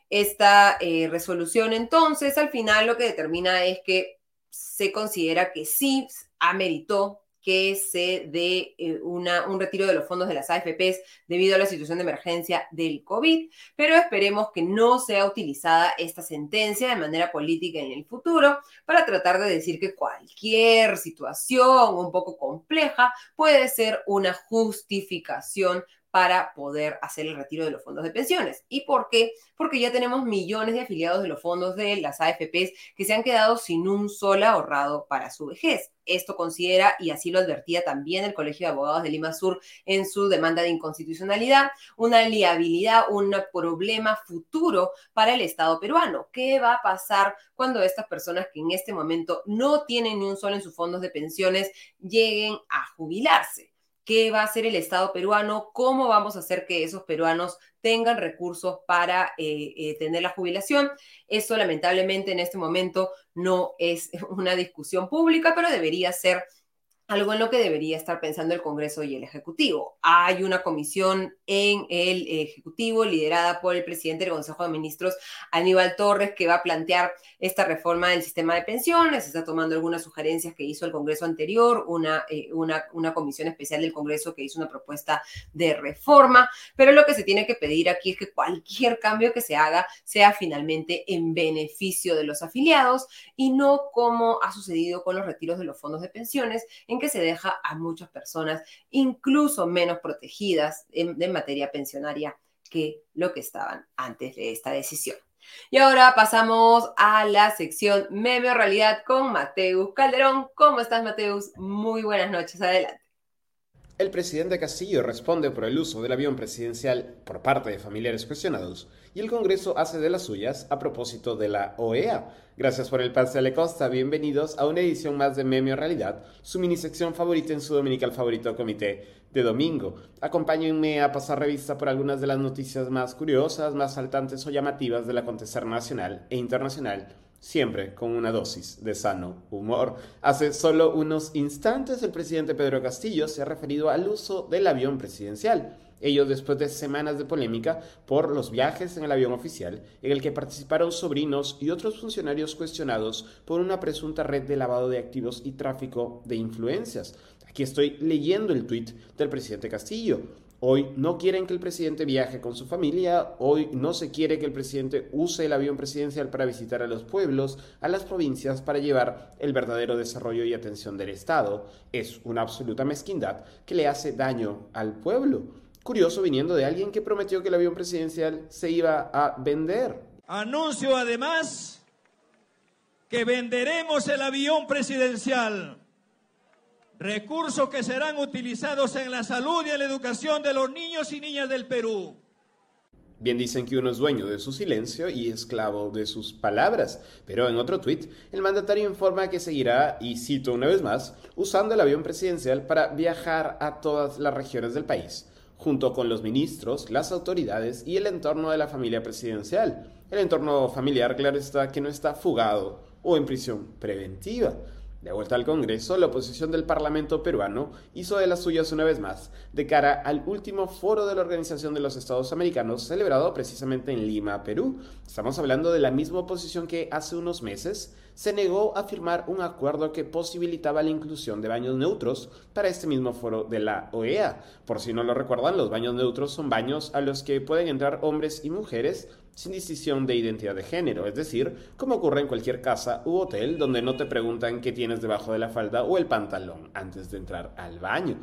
Esta eh, resolución entonces al final lo que determina es que se considera que sí ameritó que se dé eh, una, un retiro de los fondos de las AFPs debido a la situación de emergencia del COVID, pero esperemos que no sea utilizada esta sentencia de manera política en el futuro para tratar de decir que cualquier situación un poco compleja puede ser una justificación para poder hacer el retiro de los fondos de pensiones. ¿Y por qué? Porque ya tenemos millones de afiliados de los fondos de las AFPs que se han quedado sin un solo ahorrado para su vejez. Esto considera, y así lo advertía también el Colegio de Abogados de Lima Sur en su demanda de inconstitucionalidad, una liabilidad, un problema futuro para el Estado peruano. ¿Qué va a pasar cuando estas personas que en este momento no tienen ni un solo en sus fondos de pensiones lleguen a jubilarse? Qué va a hacer el Estado peruano, cómo vamos a hacer que esos peruanos tengan recursos para eh, eh, tener la jubilación. Eso lamentablemente en este momento no es [laughs] una discusión pública, pero debería ser algo en lo que debería estar pensando el Congreso y el Ejecutivo. Hay una comisión en el Ejecutivo liderada por el presidente del Consejo de Ministros, Aníbal Torres, que va a plantear esta reforma del sistema de pensiones. Está tomando algunas sugerencias que hizo el Congreso anterior, una, eh, una, una comisión especial del Congreso que hizo una propuesta de reforma, pero lo que se tiene que pedir aquí es que cualquier cambio que se haga sea finalmente en beneficio de los afiliados y no como ha sucedido con los retiros de los fondos de pensiones, en que se deja a muchas personas incluso menos protegidas en, materia pensionaria que lo que estaban antes de esta decisión. Y ahora pasamos a la sección Meme Realidad con Mateus Calderón. ¿Cómo estás, Mateus? Muy buenas noches. Adelante. El presidente Castillo responde por el uso del avión presidencial por parte de familiares cuestionados y el Congreso hace de las suyas a propósito de la OEA. Gracias por el pase a Costa, bienvenidos a una edición más de Memio Realidad, su mini sección favorita en su dominical favorito comité de domingo. Acompáñenme a pasar revista por algunas de las noticias más curiosas, más saltantes o llamativas del acontecer nacional e internacional siempre con una dosis de sano humor. Hace solo unos instantes el presidente Pedro Castillo se ha referido al uso del avión presidencial. Ello después de semanas de polémica por los viajes en el avión oficial, en el que participaron sobrinos y otros funcionarios cuestionados por una presunta red de lavado de activos y tráfico de influencias. Aquí estoy leyendo el tuit del presidente Castillo. Hoy no quieren que el presidente viaje con su familia, hoy no se quiere que el presidente use el avión presidencial para visitar a los pueblos, a las provincias, para llevar el verdadero desarrollo y atención del Estado. Es una absoluta mezquindad que le hace daño al pueblo. Curioso viniendo de alguien que prometió que el avión presidencial se iba a vender. Anuncio además que venderemos el avión presidencial recursos que serán utilizados en la salud y en la educación de los niños y niñas del Perú. Bien dicen que uno es dueño de su silencio y esclavo de sus palabras, pero en otro tuit el mandatario informa que seguirá, y cito una vez más, usando el avión presidencial para viajar a todas las regiones del país, junto con los ministros, las autoridades y el entorno de la familia presidencial. El entorno familiar, claro está, que no está fugado o en prisión preventiva. De vuelta al Congreso, la oposición del Parlamento peruano hizo de las suyas una vez más, de cara al último foro de la Organización de los Estados Americanos, celebrado precisamente en Lima, Perú. Estamos hablando de la misma oposición que hace unos meses se negó a firmar un acuerdo que posibilitaba la inclusión de baños neutros para este mismo foro de la OEA. Por si no lo recuerdan, los baños neutros son baños a los que pueden entrar hombres y mujeres sin distinción de identidad de género, es decir, como ocurre en cualquier casa u hotel donde no te preguntan qué tienes debajo de la falda o el pantalón antes de entrar al baño.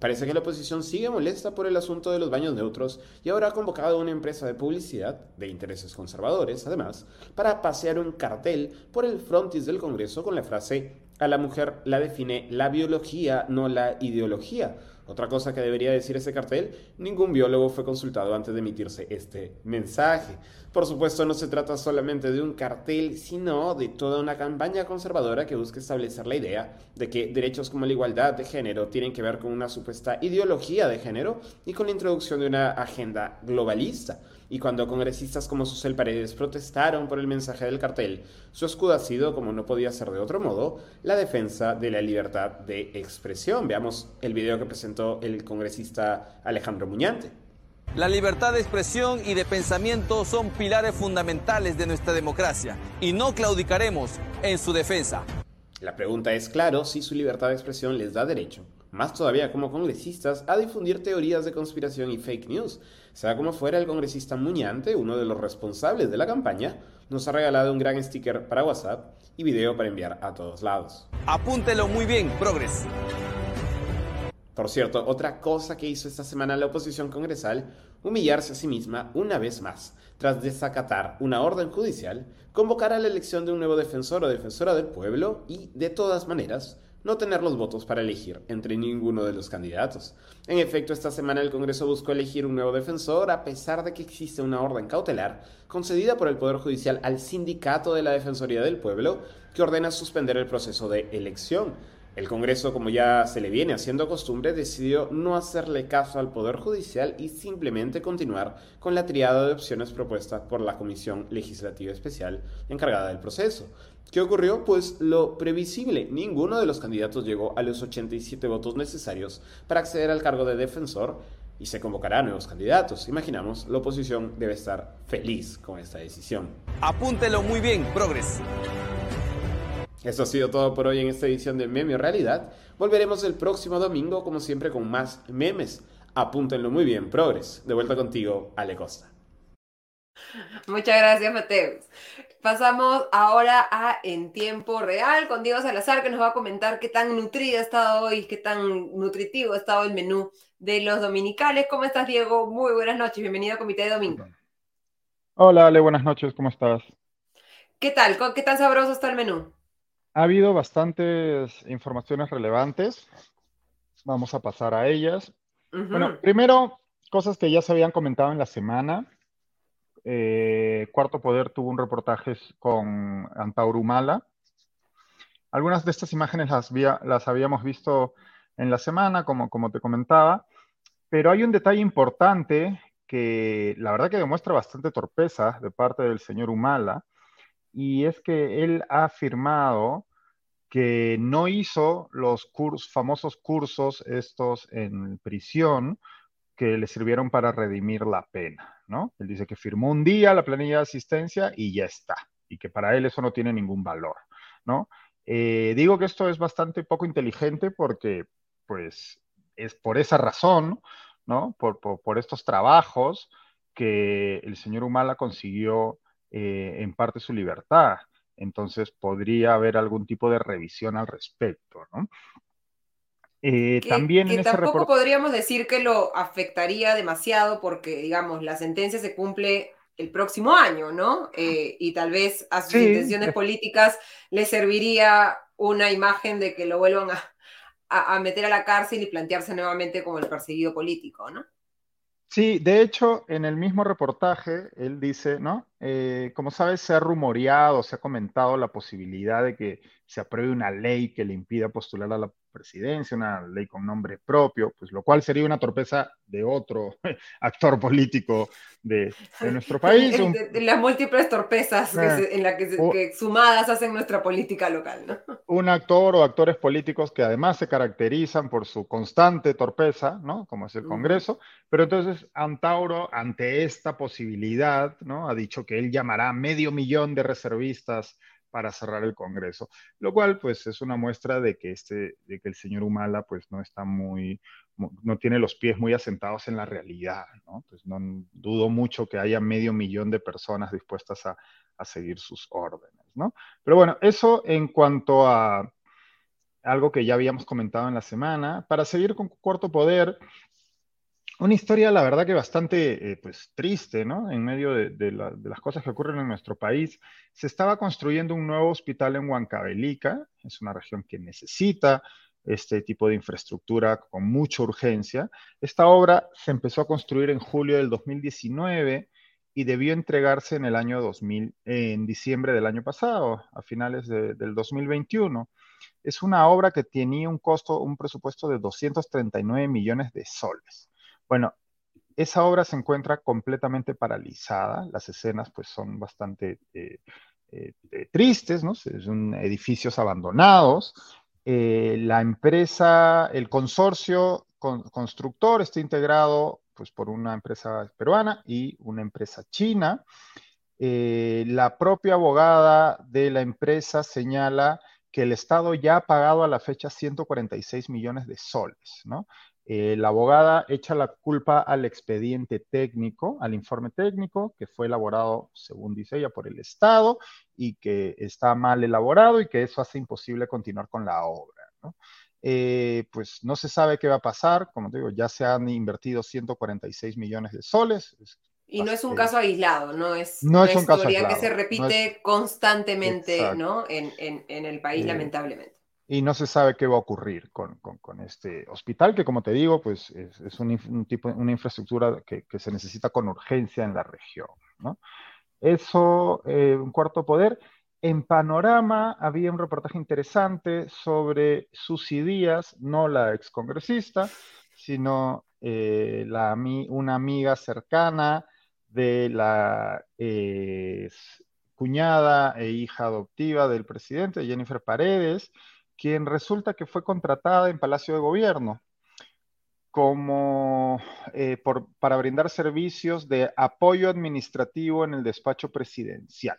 Parece que la oposición sigue molesta por el asunto de los baños neutros y ahora ha convocado a una empresa de publicidad, de intereses conservadores además, para pasear un cartel por el frontis del Congreso con la frase a la mujer la define la biología, no la ideología otra cosa que debería decir ese cartel, ningún biólogo fue consultado antes de emitirse este mensaje. Por supuesto, no se trata solamente de un cartel, sino de toda una campaña conservadora que busca establecer la idea de que derechos como la igualdad de género tienen que ver con una supuesta ideología de género y con la introducción de una agenda globalista. Y cuando congresistas como Susel Paredes protestaron por el mensaje del cartel, su escudo ha sido, como no podía ser de otro modo, la defensa de la libertad de expresión. Veamos el video que presentó el congresista Alejandro Muñante. La libertad de expresión y de pensamiento son pilares fundamentales de nuestra democracia y no claudicaremos en su defensa. La pregunta es, claro, si su libertad de expresión les da derecho, más todavía como congresistas, a difundir teorías de conspiración y fake news. Sea como fuera, el congresista Muñante, uno de los responsables de la campaña, nos ha regalado un gran sticker para WhatsApp y video para enviar a todos lados. Apúntelo muy bien, Progress. Por cierto, otra cosa que hizo esta semana la oposición congresal, humillarse a sí misma una vez más, tras desacatar una orden judicial, convocar a la elección de un nuevo defensor o defensora del pueblo y, de todas maneras, no tener los votos para elegir entre ninguno de los candidatos. En efecto, esta semana el Congreso buscó elegir un nuevo defensor a pesar de que existe una orden cautelar concedida por el Poder Judicial al Sindicato de la Defensoría del Pueblo que ordena suspender el proceso de elección. El Congreso, como ya se le viene haciendo costumbre, decidió no hacerle caso al Poder Judicial y simplemente continuar con la triada de opciones propuestas por la Comisión Legislativa Especial encargada del proceso. ¿Qué ocurrió? Pues lo previsible, ninguno de los candidatos llegó a los 87 votos necesarios para acceder al cargo de defensor y se convocará a nuevos candidatos. Imaginamos, la oposición debe estar feliz con esta decisión. Apúntelo muy bien, Progres. Eso ha sido todo por hoy en esta edición de Meme Realidad. Volveremos el próximo domingo, como siempre, con más memes. Apúntenlo muy bien, Progres. De vuelta contigo, Ale Costa. Muchas gracias, Mateus. Pasamos ahora a En Tiempo Real con Diego Salazar, que nos va a comentar qué tan nutrida ha estado hoy, qué tan nutritivo ha estado el menú de los dominicales. ¿Cómo estás, Diego? Muy buenas noches. Bienvenido a Comité de Domingo. Hola, Ale, buenas noches. ¿Cómo estás? ¿Qué tal? ¿Qué tan sabroso está el menú? Ha habido bastantes informaciones relevantes. Vamos a pasar a ellas. Bueno, primero, cosas que ya se habían comentado en la semana. Eh, Cuarto Poder tuvo un reportaje con Antauro Humala. Algunas de estas imágenes las, las habíamos visto en la semana, como, como te comentaba, pero hay un detalle importante que la verdad que demuestra bastante torpeza de parte del señor Humala, y es que él ha afirmado que no hizo los famosos cursos estos en prisión que le sirvieron para redimir la pena, ¿no? Él dice que firmó un día la planilla de asistencia y ya está, y que para él eso no tiene ningún valor, ¿no? Eh, digo que esto es bastante poco inteligente porque, pues, es por esa razón, ¿no? Por, estos trabajos que el señor Humala consiguió eh, en parte su libertad. Entonces podría haber algún tipo de revisión al respecto, ¿no? Eh, también en tampoco podríamos decir que lo afectaría demasiado porque, digamos, la sentencia se cumple el próximo año, ¿no? Eh, y tal vez a sus intenciones políticas le serviría una imagen de que lo vuelvan a meter a la cárcel y plantearse nuevamente como el perseguido político, ¿no? Sí, de hecho, en el mismo reportaje, él dice, ¿no? Eh, como sabes, se ha rumoreado, se ha comentado la posibilidad de que se apruebe una ley que le impida postular a la presidencia, una ley con nombre propio, pues lo cual sería una torpeza de otro [laughs] actor político de, nuestro [laughs] país. de, las múltiples torpezas eh, en las que, sumadas hacen nuestra política local. ¿no? [laughs] Un actor o actores políticos que además se caracterizan por su constante torpeza, ¿no? como es el Congreso, pero entonces Antauro, ante esta posibilidad, ¿no? ha dicho que él llamará medio millón de reservistas para cerrar el Congreso, lo cual pues es una muestra de que, este, de que el señor Humala pues no está muy, no tiene los pies muy asentados en la realidad, ¿no? Pues no dudo mucho que haya medio millón de personas dispuestas a, seguir sus órdenes, ¿no? Pero bueno, eso en cuanto a algo que ya habíamos comentado en la semana. Para seguir con Cuarto Poder, una historia, la verdad que bastante eh, pues, triste, ¿no? En medio de, las cosas que ocurren en nuestro país. Se estaba construyendo un nuevo hospital en Huancavelica, es una región que necesita este tipo de infraestructura con mucha urgencia. Esta obra se empezó a construir en julio del 2019 y debió entregarse en el año 2000, en diciembre del año pasado, a finales del 2021. Es una obra que tenía un costo, un presupuesto de 239 millones de soles. Bueno, esa obra se encuentra completamente paralizada, las escenas pues son bastante eh, eh, tristes, ¿no? Son edificios abandonados. Eh, la empresa, el consorcio constructor está integrado pues por una empresa peruana y una empresa china. la propia abogada de la empresa señala que el Estado ya ha pagado a la fecha 146 millones de soles, ¿no? Eh, la abogada echa la culpa al expediente técnico, al informe técnico, que fue elaborado, según dice ella, por el Estado y que está mal elaborado y que eso hace imposible continuar con la obra. Eh, pues no se sabe qué va a pasar, como te digo, ya se han invertido 146 millones de soles. Y no es un caso aislado, no es una historia que se repite constantemente ¿no? En, el país, lamentablemente y no se sabe qué va a ocurrir con, este hospital, que como te digo, pues es, un, tipo, una infraestructura que, se necesita con urgencia en la región. Eso, eh, un cuarto poder. En Panorama había un reportaje interesante sobre Susi Díaz, no la excongresista, sino eh, la, una amiga cercana de la eh, cuñada e hija adoptiva del presidente, Jennifer Paredes, quien resulta que fue contratada en Palacio de Gobierno como eh, para brindar servicios de apoyo administrativo en el despacho presidencial.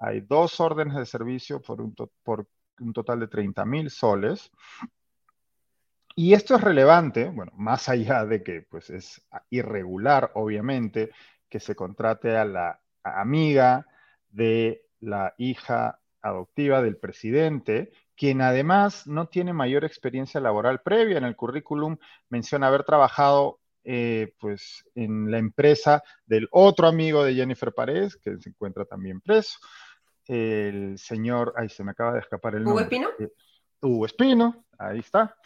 Hay dos órdenes de servicio por un, por un total de 30 mil soles. Y esto es relevante, bueno, más allá de que pues, es irregular, obviamente, que se contrate a la amiga de la hija adoptiva del presidente, quien además no tiene mayor experiencia laboral previa. En el currículum menciona haber trabajado eh, pues, en la empresa del otro amigo de Jennifer Paredes, que se encuentra también preso. El señor, ay, se me acaba de escapar el nombre. ¿Hugo Espino? Eh, Hugo Espino, ahí está,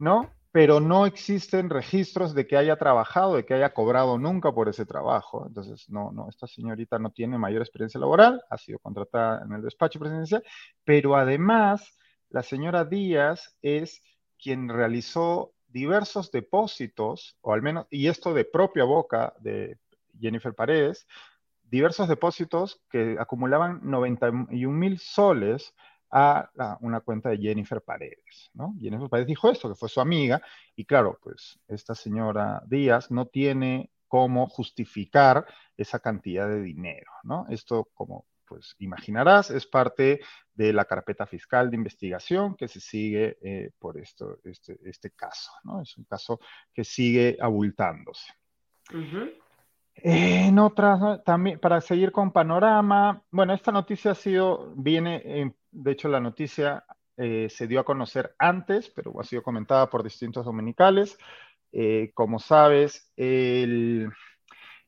¿no? Pero no existen registros de que haya trabajado, de que haya cobrado nunca por ese trabajo. Entonces, no, no, esta señorita no tiene mayor experiencia laboral, ha sido contratada en el despacho presidencial, pero además la señora Díaz es quien realizó diversos depósitos, o al menos, y esto de propia boca de Jennifer Paredes, diversos depósitos que acumulaban 91 mil soles a una cuenta de Jennifer Paredes. Jennifer Paredes dijo esto, que fue su amiga, y claro, pues esta señora Díaz no tiene cómo justificar esa cantidad de dinero, ¿no? Esto, como pues imaginarás, es parte de la carpeta fiscal de investigación que se sigue eh, por esto, este, este, caso, ¿no? Es un caso que sigue abultándose. En otras, también, para seguir con panorama, bueno, esta noticia ha sido, viene, de hecho la noticia eh, se dio a conocer antes, pero ha sido comentada por distintos dominicales. Eh, como sabes, el,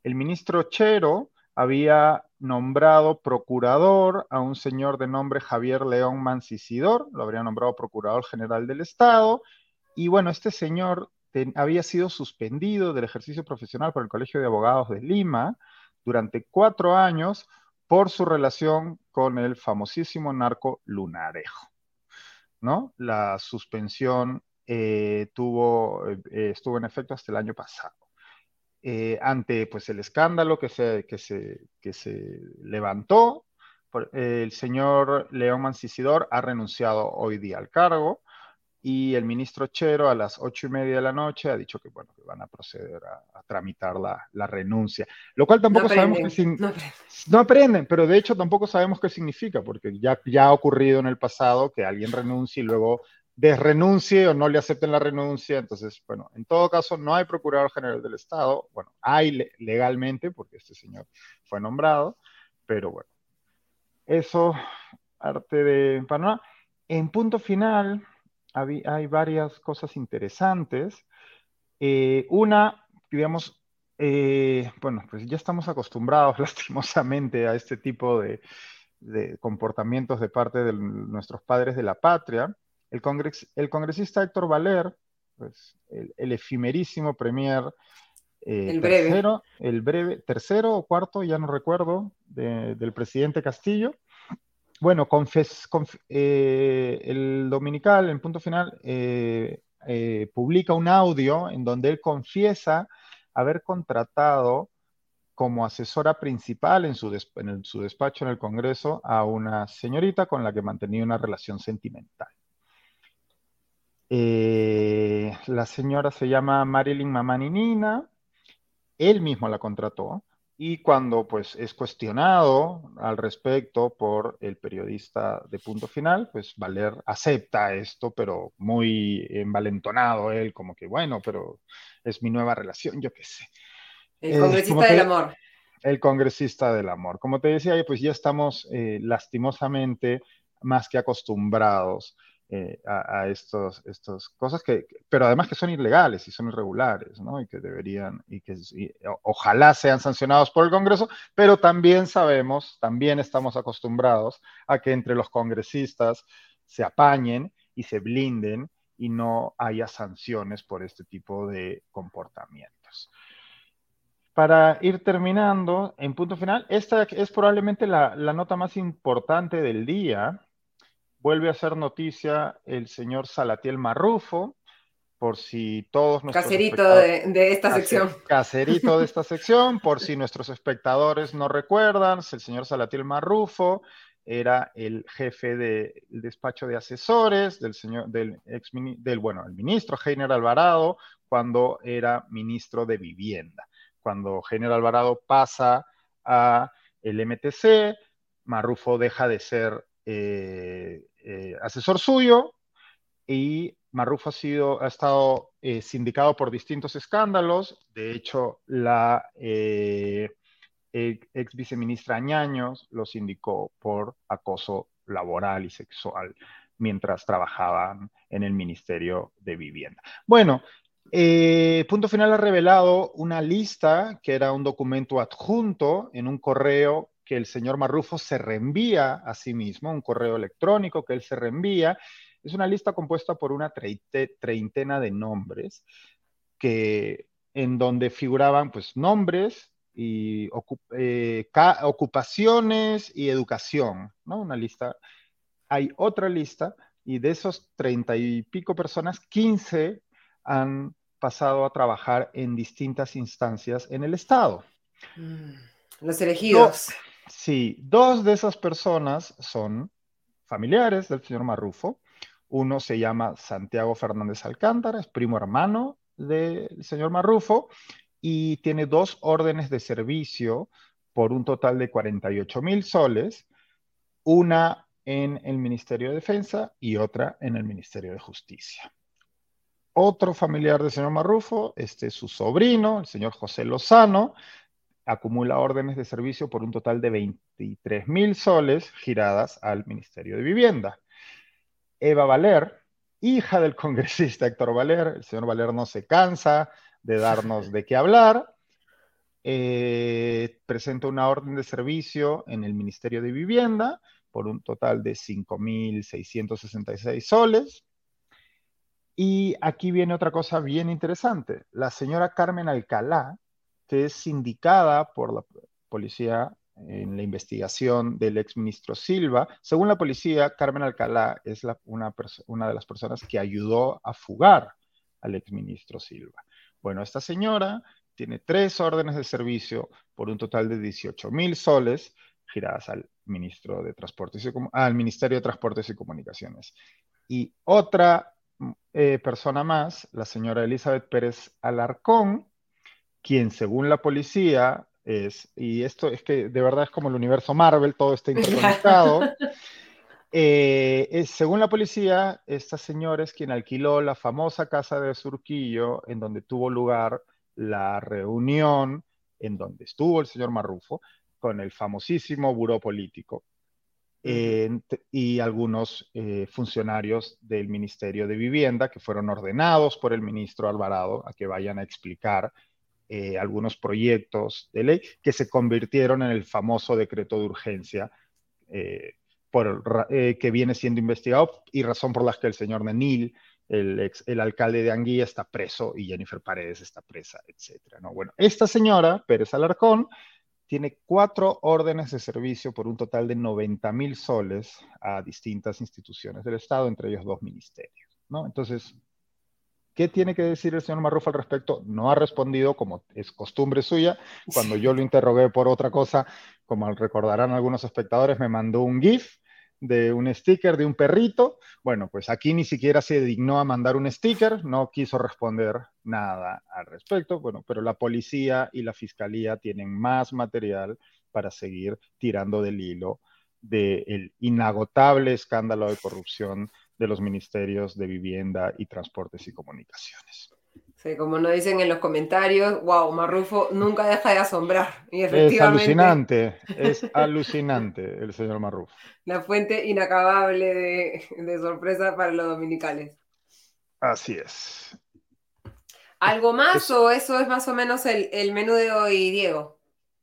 el ministro Chero había nombrado procurador a un señor de nombre Javier León Mancisidor, lo habría nombrado procurador general del Estado, y bueno, este señor había sido suspendido del ejercicio profesional por el Colegio de Abogados de Lima durante cuatro años por su relación con el famosísimo narco Lunarejo. ¿no? La suspensión eh, tuvo, eh, estuvo en efecto hasta el año pasado. Eh, ante pues, el escándalo que se, que se, que se levantó, el señor León Mancisidor ha renunciado hoy día al cargo y el ministro Chero a las ocho y media de la noche ha dicho que, bueno, que van a proceder a, tramitar la, renuncia, lo cual tampoco sabemos qué significa. No, aprenden, pero de hecho tampoco sabemos qué significa, porque ya, ya ha ocurrido en el pasado que alguien renuncie y luego desrenuncie o no le acepten la renuncia. Entonces, bueno, en todo caso, no hay procurador general del Estado. Bueno, hay legalmente, porque este señor fue nombrado, pero bueno, eso, arte de Panamá. En punto final, hay, varias cosas interesantes. Eh, una, digamos, eh, bueno, pues ya estamos acostumbrados [laughs] lastimosamente a este tipo de, comportamientos de parte de nuestros padres de la patria. El, el congresista Héctor Valer, pues, el, efimerísimo premier eh, el breve. Tercero, el breve, tercero o cuarto, ya no recuerdo, del presidente Castillo, bueno, eh, el dominical, en punto final, eh, publica un audio en donde él confiesa haber contratado como asesora principal en su, en su despacho en el Congreso a una señorita con la que mantenía una relación sentimental. La señora se llama Marilyn Mamaninina, él mismo la contrató, y cuando pues es cuestionado al respecto por el periodista de punto final, pues Valer acepta esto, pero muy envalentonado él, como que bueno, pero es mi nueva relación, yo qué sé. El eh, congresista del amor. El congresista del amor. Como te decía, pues ya estamos eh, lastimosamente más que acostumbrados eh, a, estos, estas cosas que, pero además que son ilegales y son irregulares, ¿no? Y que deberían, y que ojalá sean sancionados por el Congreso, pero también sabemos, también estamos acostumbrados a que entre los congresistas se apañen y se blinden y no haya sanciones por este tipo de comportamientos. Para ir terminando, en punto final, esta es probablemente la, la nota más importante del día, vuelve a ser noticia el señor Salatiel Marrufo, por si todos nuestros Caserito de, esta sección. Caserito de esta [laughs] sección, por si nuestros espectadores no recuerdan, el señor Salatiel Marrufo era el jefe del despacho de asesores del señor, del ex, del, bueno, el ministro Heiner Alvarado, cuando era ministro de Vivienda. Cuando Heiner Alvarado pasa a el MTC, Marrufo deja de ser eh, eh, asesor suyo y Marrufo ha, sido, ha estado eh, sindicado por distintos escándalos. De hecho, la ex viceministra Añaños lo sindicó por acoso laboral y sexual mientras trabajaban en el Ministerio de Vivienda. Bueno, Punto Final ha revelado una lista que era un documento adjunto en un correo que el señor Marrufo se reenvía a sí mismo, un correo electrónico que él se reenvía. Es una lista compuesta por una treintena de nombres que, en donde figuraban pues, nombres y eh, ocupaciones y educación, ¿no? Una lista. Hay otra lista y de esos treinta y pico personas, quince han pasado a trabajar en distintas instancias en el Estado. Mm, los elegidos. Sí, dos de esas personas son familiares del señor Marrufo. Uno se llama Santiago Fernández Alcántara, es primo hermano del señor Marrufo y tiene dos órdenes de servicio por un total de 48 mil soles, una en el Ministerio de Defensa y otra en el Ministerio de Justicia. Otro familiar del señor Marrufo, este es su sobrino, el señor José Lozano, acumula órdenes de servicio por un total de 23 mil soles giradas al Ministerio de Vivienda. Eva Valer, hija del congresista Héctor Valer, el señor Valer no se cansa de darnos de qué hablar, eh, presenta una orden de servicio en el Ministerio de Vivienda por un total de 5.666 soles. Y aquí viene otra cosa bien interesante. La señora Carmen Alcalá, que es sindicada por la policía en la investigación del exministro Silva. Según la policía, Carmen Alcalá es una, una de las personas que ayudó a fugar al exministro Silva. Bueno, esta señora tiene tres órdenes de servicio por un total de 18 mil soles giradas al ministro de Transportes y, al Ministerio de Transportes y Comunicaciones. Y otra eh, persona más, la señora Elizabeth Pérez Alarcón, quien según la policía es, y esto es que de verdad es como el universo Marvel, todo está interconectado. Eh, es, según la policía, esta señora es quien alquiló la famosa casa de Surquillo, en donde tuvo lugar la reunión en donde estuvo el señor Marrufo con el famosísimo buró político y algunos eh, funcionarios del Ministerio de Vivienda que fueron ordenados por el ministro Alvarado a que vayan a explicar eh, algunos proyectos de ley que se convirtieron en el famoso decreto de urgencia eh, por, que viene siendo investigado y razón por la que el señor Nenil, el, ex, el alcalde de Anguilla, está preso y Jennifer Paredes está presa, etc. ¿no? Bueno, esta señora, Pérez Alarcón, tiene cuatro órdenes de servicio por un total de 90 mil soles a distintas instituciones del Estado, entre ellos dos ministerios. ¿no? Entonces, ¿qué tiene que decir el señor Marrufo al respecto? No ha respondido, como es costumbre suya. Cuando yo lo interrogué por otra cosa, como recordarán algunos espectadores, me mandó un GIF de un sticker de un perrito. Bueno, pues aquí ni siquiera se dignó a mandar un sticker, no quiso responder nada al respecto. Bueno, pero la policía y la fiscalía tienen más material para seguir tirando del hilo del inagotable escándalo de corrupción de los ministerios de Vivienda y Transportes y Comunicaciones. Sí, como nos dicen en los comentarios, wow, Marrufo nunca deja de asombrar. Y efectivamente, es alucinante, [laughs] es alucinante el señor Marrufo. La fuente inacabable de, sorpresa para los dominicales. Así es. ¿Algo más o eso es más o menos el, menú de hoy, Diego?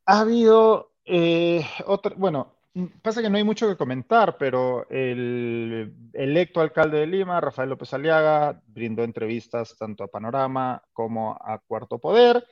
Ha habido eh, otra, bueno, Pasa que no hay mucho que comentar, pero el electo alcalde de Lima, Rafael López Aliaga, brindó entrevistas tanto a Panorama como a Cuarto Poder,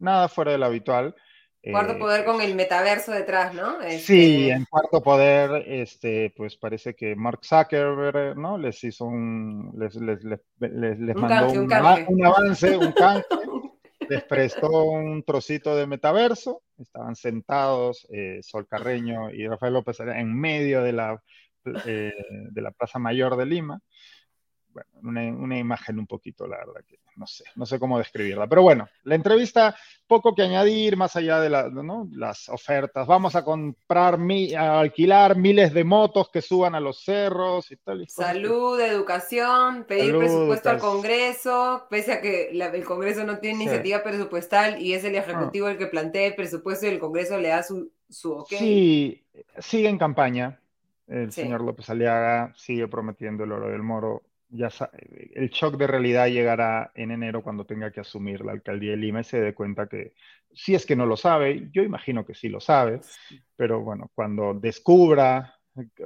nada fuera de lo habitual. Cuarto eh, Poder con el metaverso detrás, ¿no? Sí, este, en Cuarto Poder, este, pues parece que Mark Zuckerberg, ¿no? Les hizo un, les, les, les, mandó un, un, avance, un canje. [laughs] les prestó un trocito de metaverso, estaban sentados eh, Sol Carreño y Rafael López en medio de la, eh, de la Plaza Mayor de Lima. Bueno, una, imagen un poquito, la verdad, que no sé, no sé cómo describirla. Pero bueno, la entrevista, poco que añadir, más allá de las ofertas. Vamos a comprar, a alquilar miles de motos que suban a los cerros y tal. Salud, educación, pedir presupuesto al Congreso, pese a que el Congreso no tiene iniciativa presupuestal y es el Ejecutivo ah. el que plantea el presupuesto y el Congreso le da su, su ok. Sí, sigue en campaña. El señor López Aliaga sigue prometiendo el oro del moro ya el shock de realidad llegará en enero cuando tenga que asumir la alcaldía de Lima y se dé cuenta que si es que no lo sabe, yo imagino que sí lo sabe, pero bueno, cuando descubra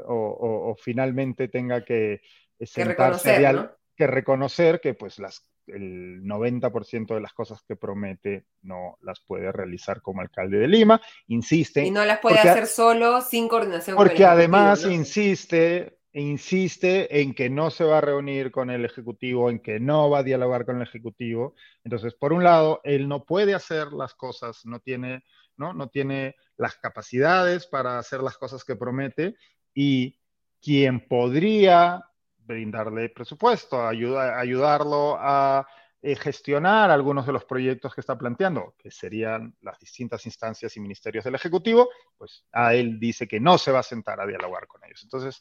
o, finalmente tenga que sentarse que reconocer, que reconocer que pues las el 90% de las cosas que promete no las puede realizar como alcalde de Lima, insiste. Y no las puede hacer solo sin coordinación. Porque además insiste e insiste en que no se va a reunir con el Ejecutivo, en que no va a dialogar con el Ejecutivo. Entonces, por un lado, él no puede hacer las cosas, no tiene, ¿no? No tiene las capacidades para hacer las cosas que promete y quien podría brindarle presupuesto, ayudarlo a eh, gestionar algunos de los proyectos que está planteando, que serían las distintas instancias y ministerios del Ejecutivo, pues a él dice que no se va a sentar a dialogar con ellos. Entonces,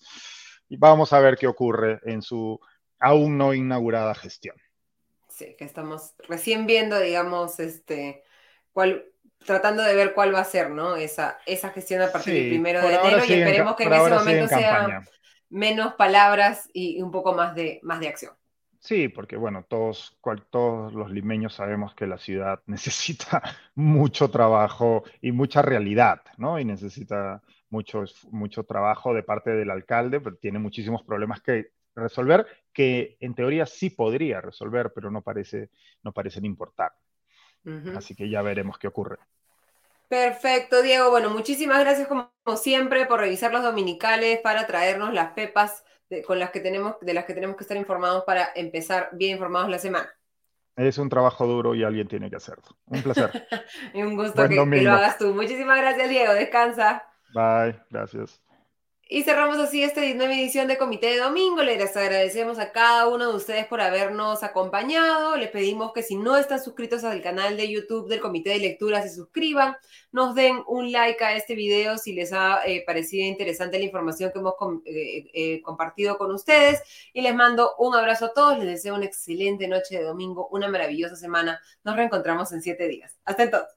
y vamos a ver qué ocurre en su aún no inaugurada gestión. Sí, que estamos recién viendo, digamos, este, cuál, tratando de ver cuál va a ser, ¿no? Esa, esa gestión a partir del primero de enero y esperemos que en ese momento sea menos palabras y un poco más de, más de acción. Sí, porque bueno, todos, todos los limeños sabemos que la ciudad [laughs] necesita mucho trabajo y mucha realidad, ¿no? Y necesita mucho, mucho trabajo de parte del alcalde, pero tiene muchísimos problemas que resolver, que en teoría sí podría resolver, pero no, parece, no parecen importar. Así que ya veremos qué ocurre. Perfecto, Diego. Bueno, muchísimas gracias como siempre por revisar los dominicales para traernos las pepas con las que tenemos, de las que tenemos que estar informados para empezar bien informados la semana. Es un trabajo duro y alguien tiene que hacerlo. Un placer. [laughs] y un gusto que, que, lo hagas tú. Muchísimas gracias, Diego. Descansa. Bye, gracias. Y cerramos así esta nueva edición de Comité de Domingo. Les agradecemos a cada uno de ustedes por habernos acompañado. Les pedimos que si no están suscritos al canal de YouTube del Comité de Lectura, se suscriban, nos den un like a este video si les ha eh, parecido interesante la información que hemos eh, eh, compartido con ustedes. Y les mando un abrazo a todos. Les deseo una excelente noche de domingo, una maravillosa semana. Nos reencontramos en siete días. Hasta entonces.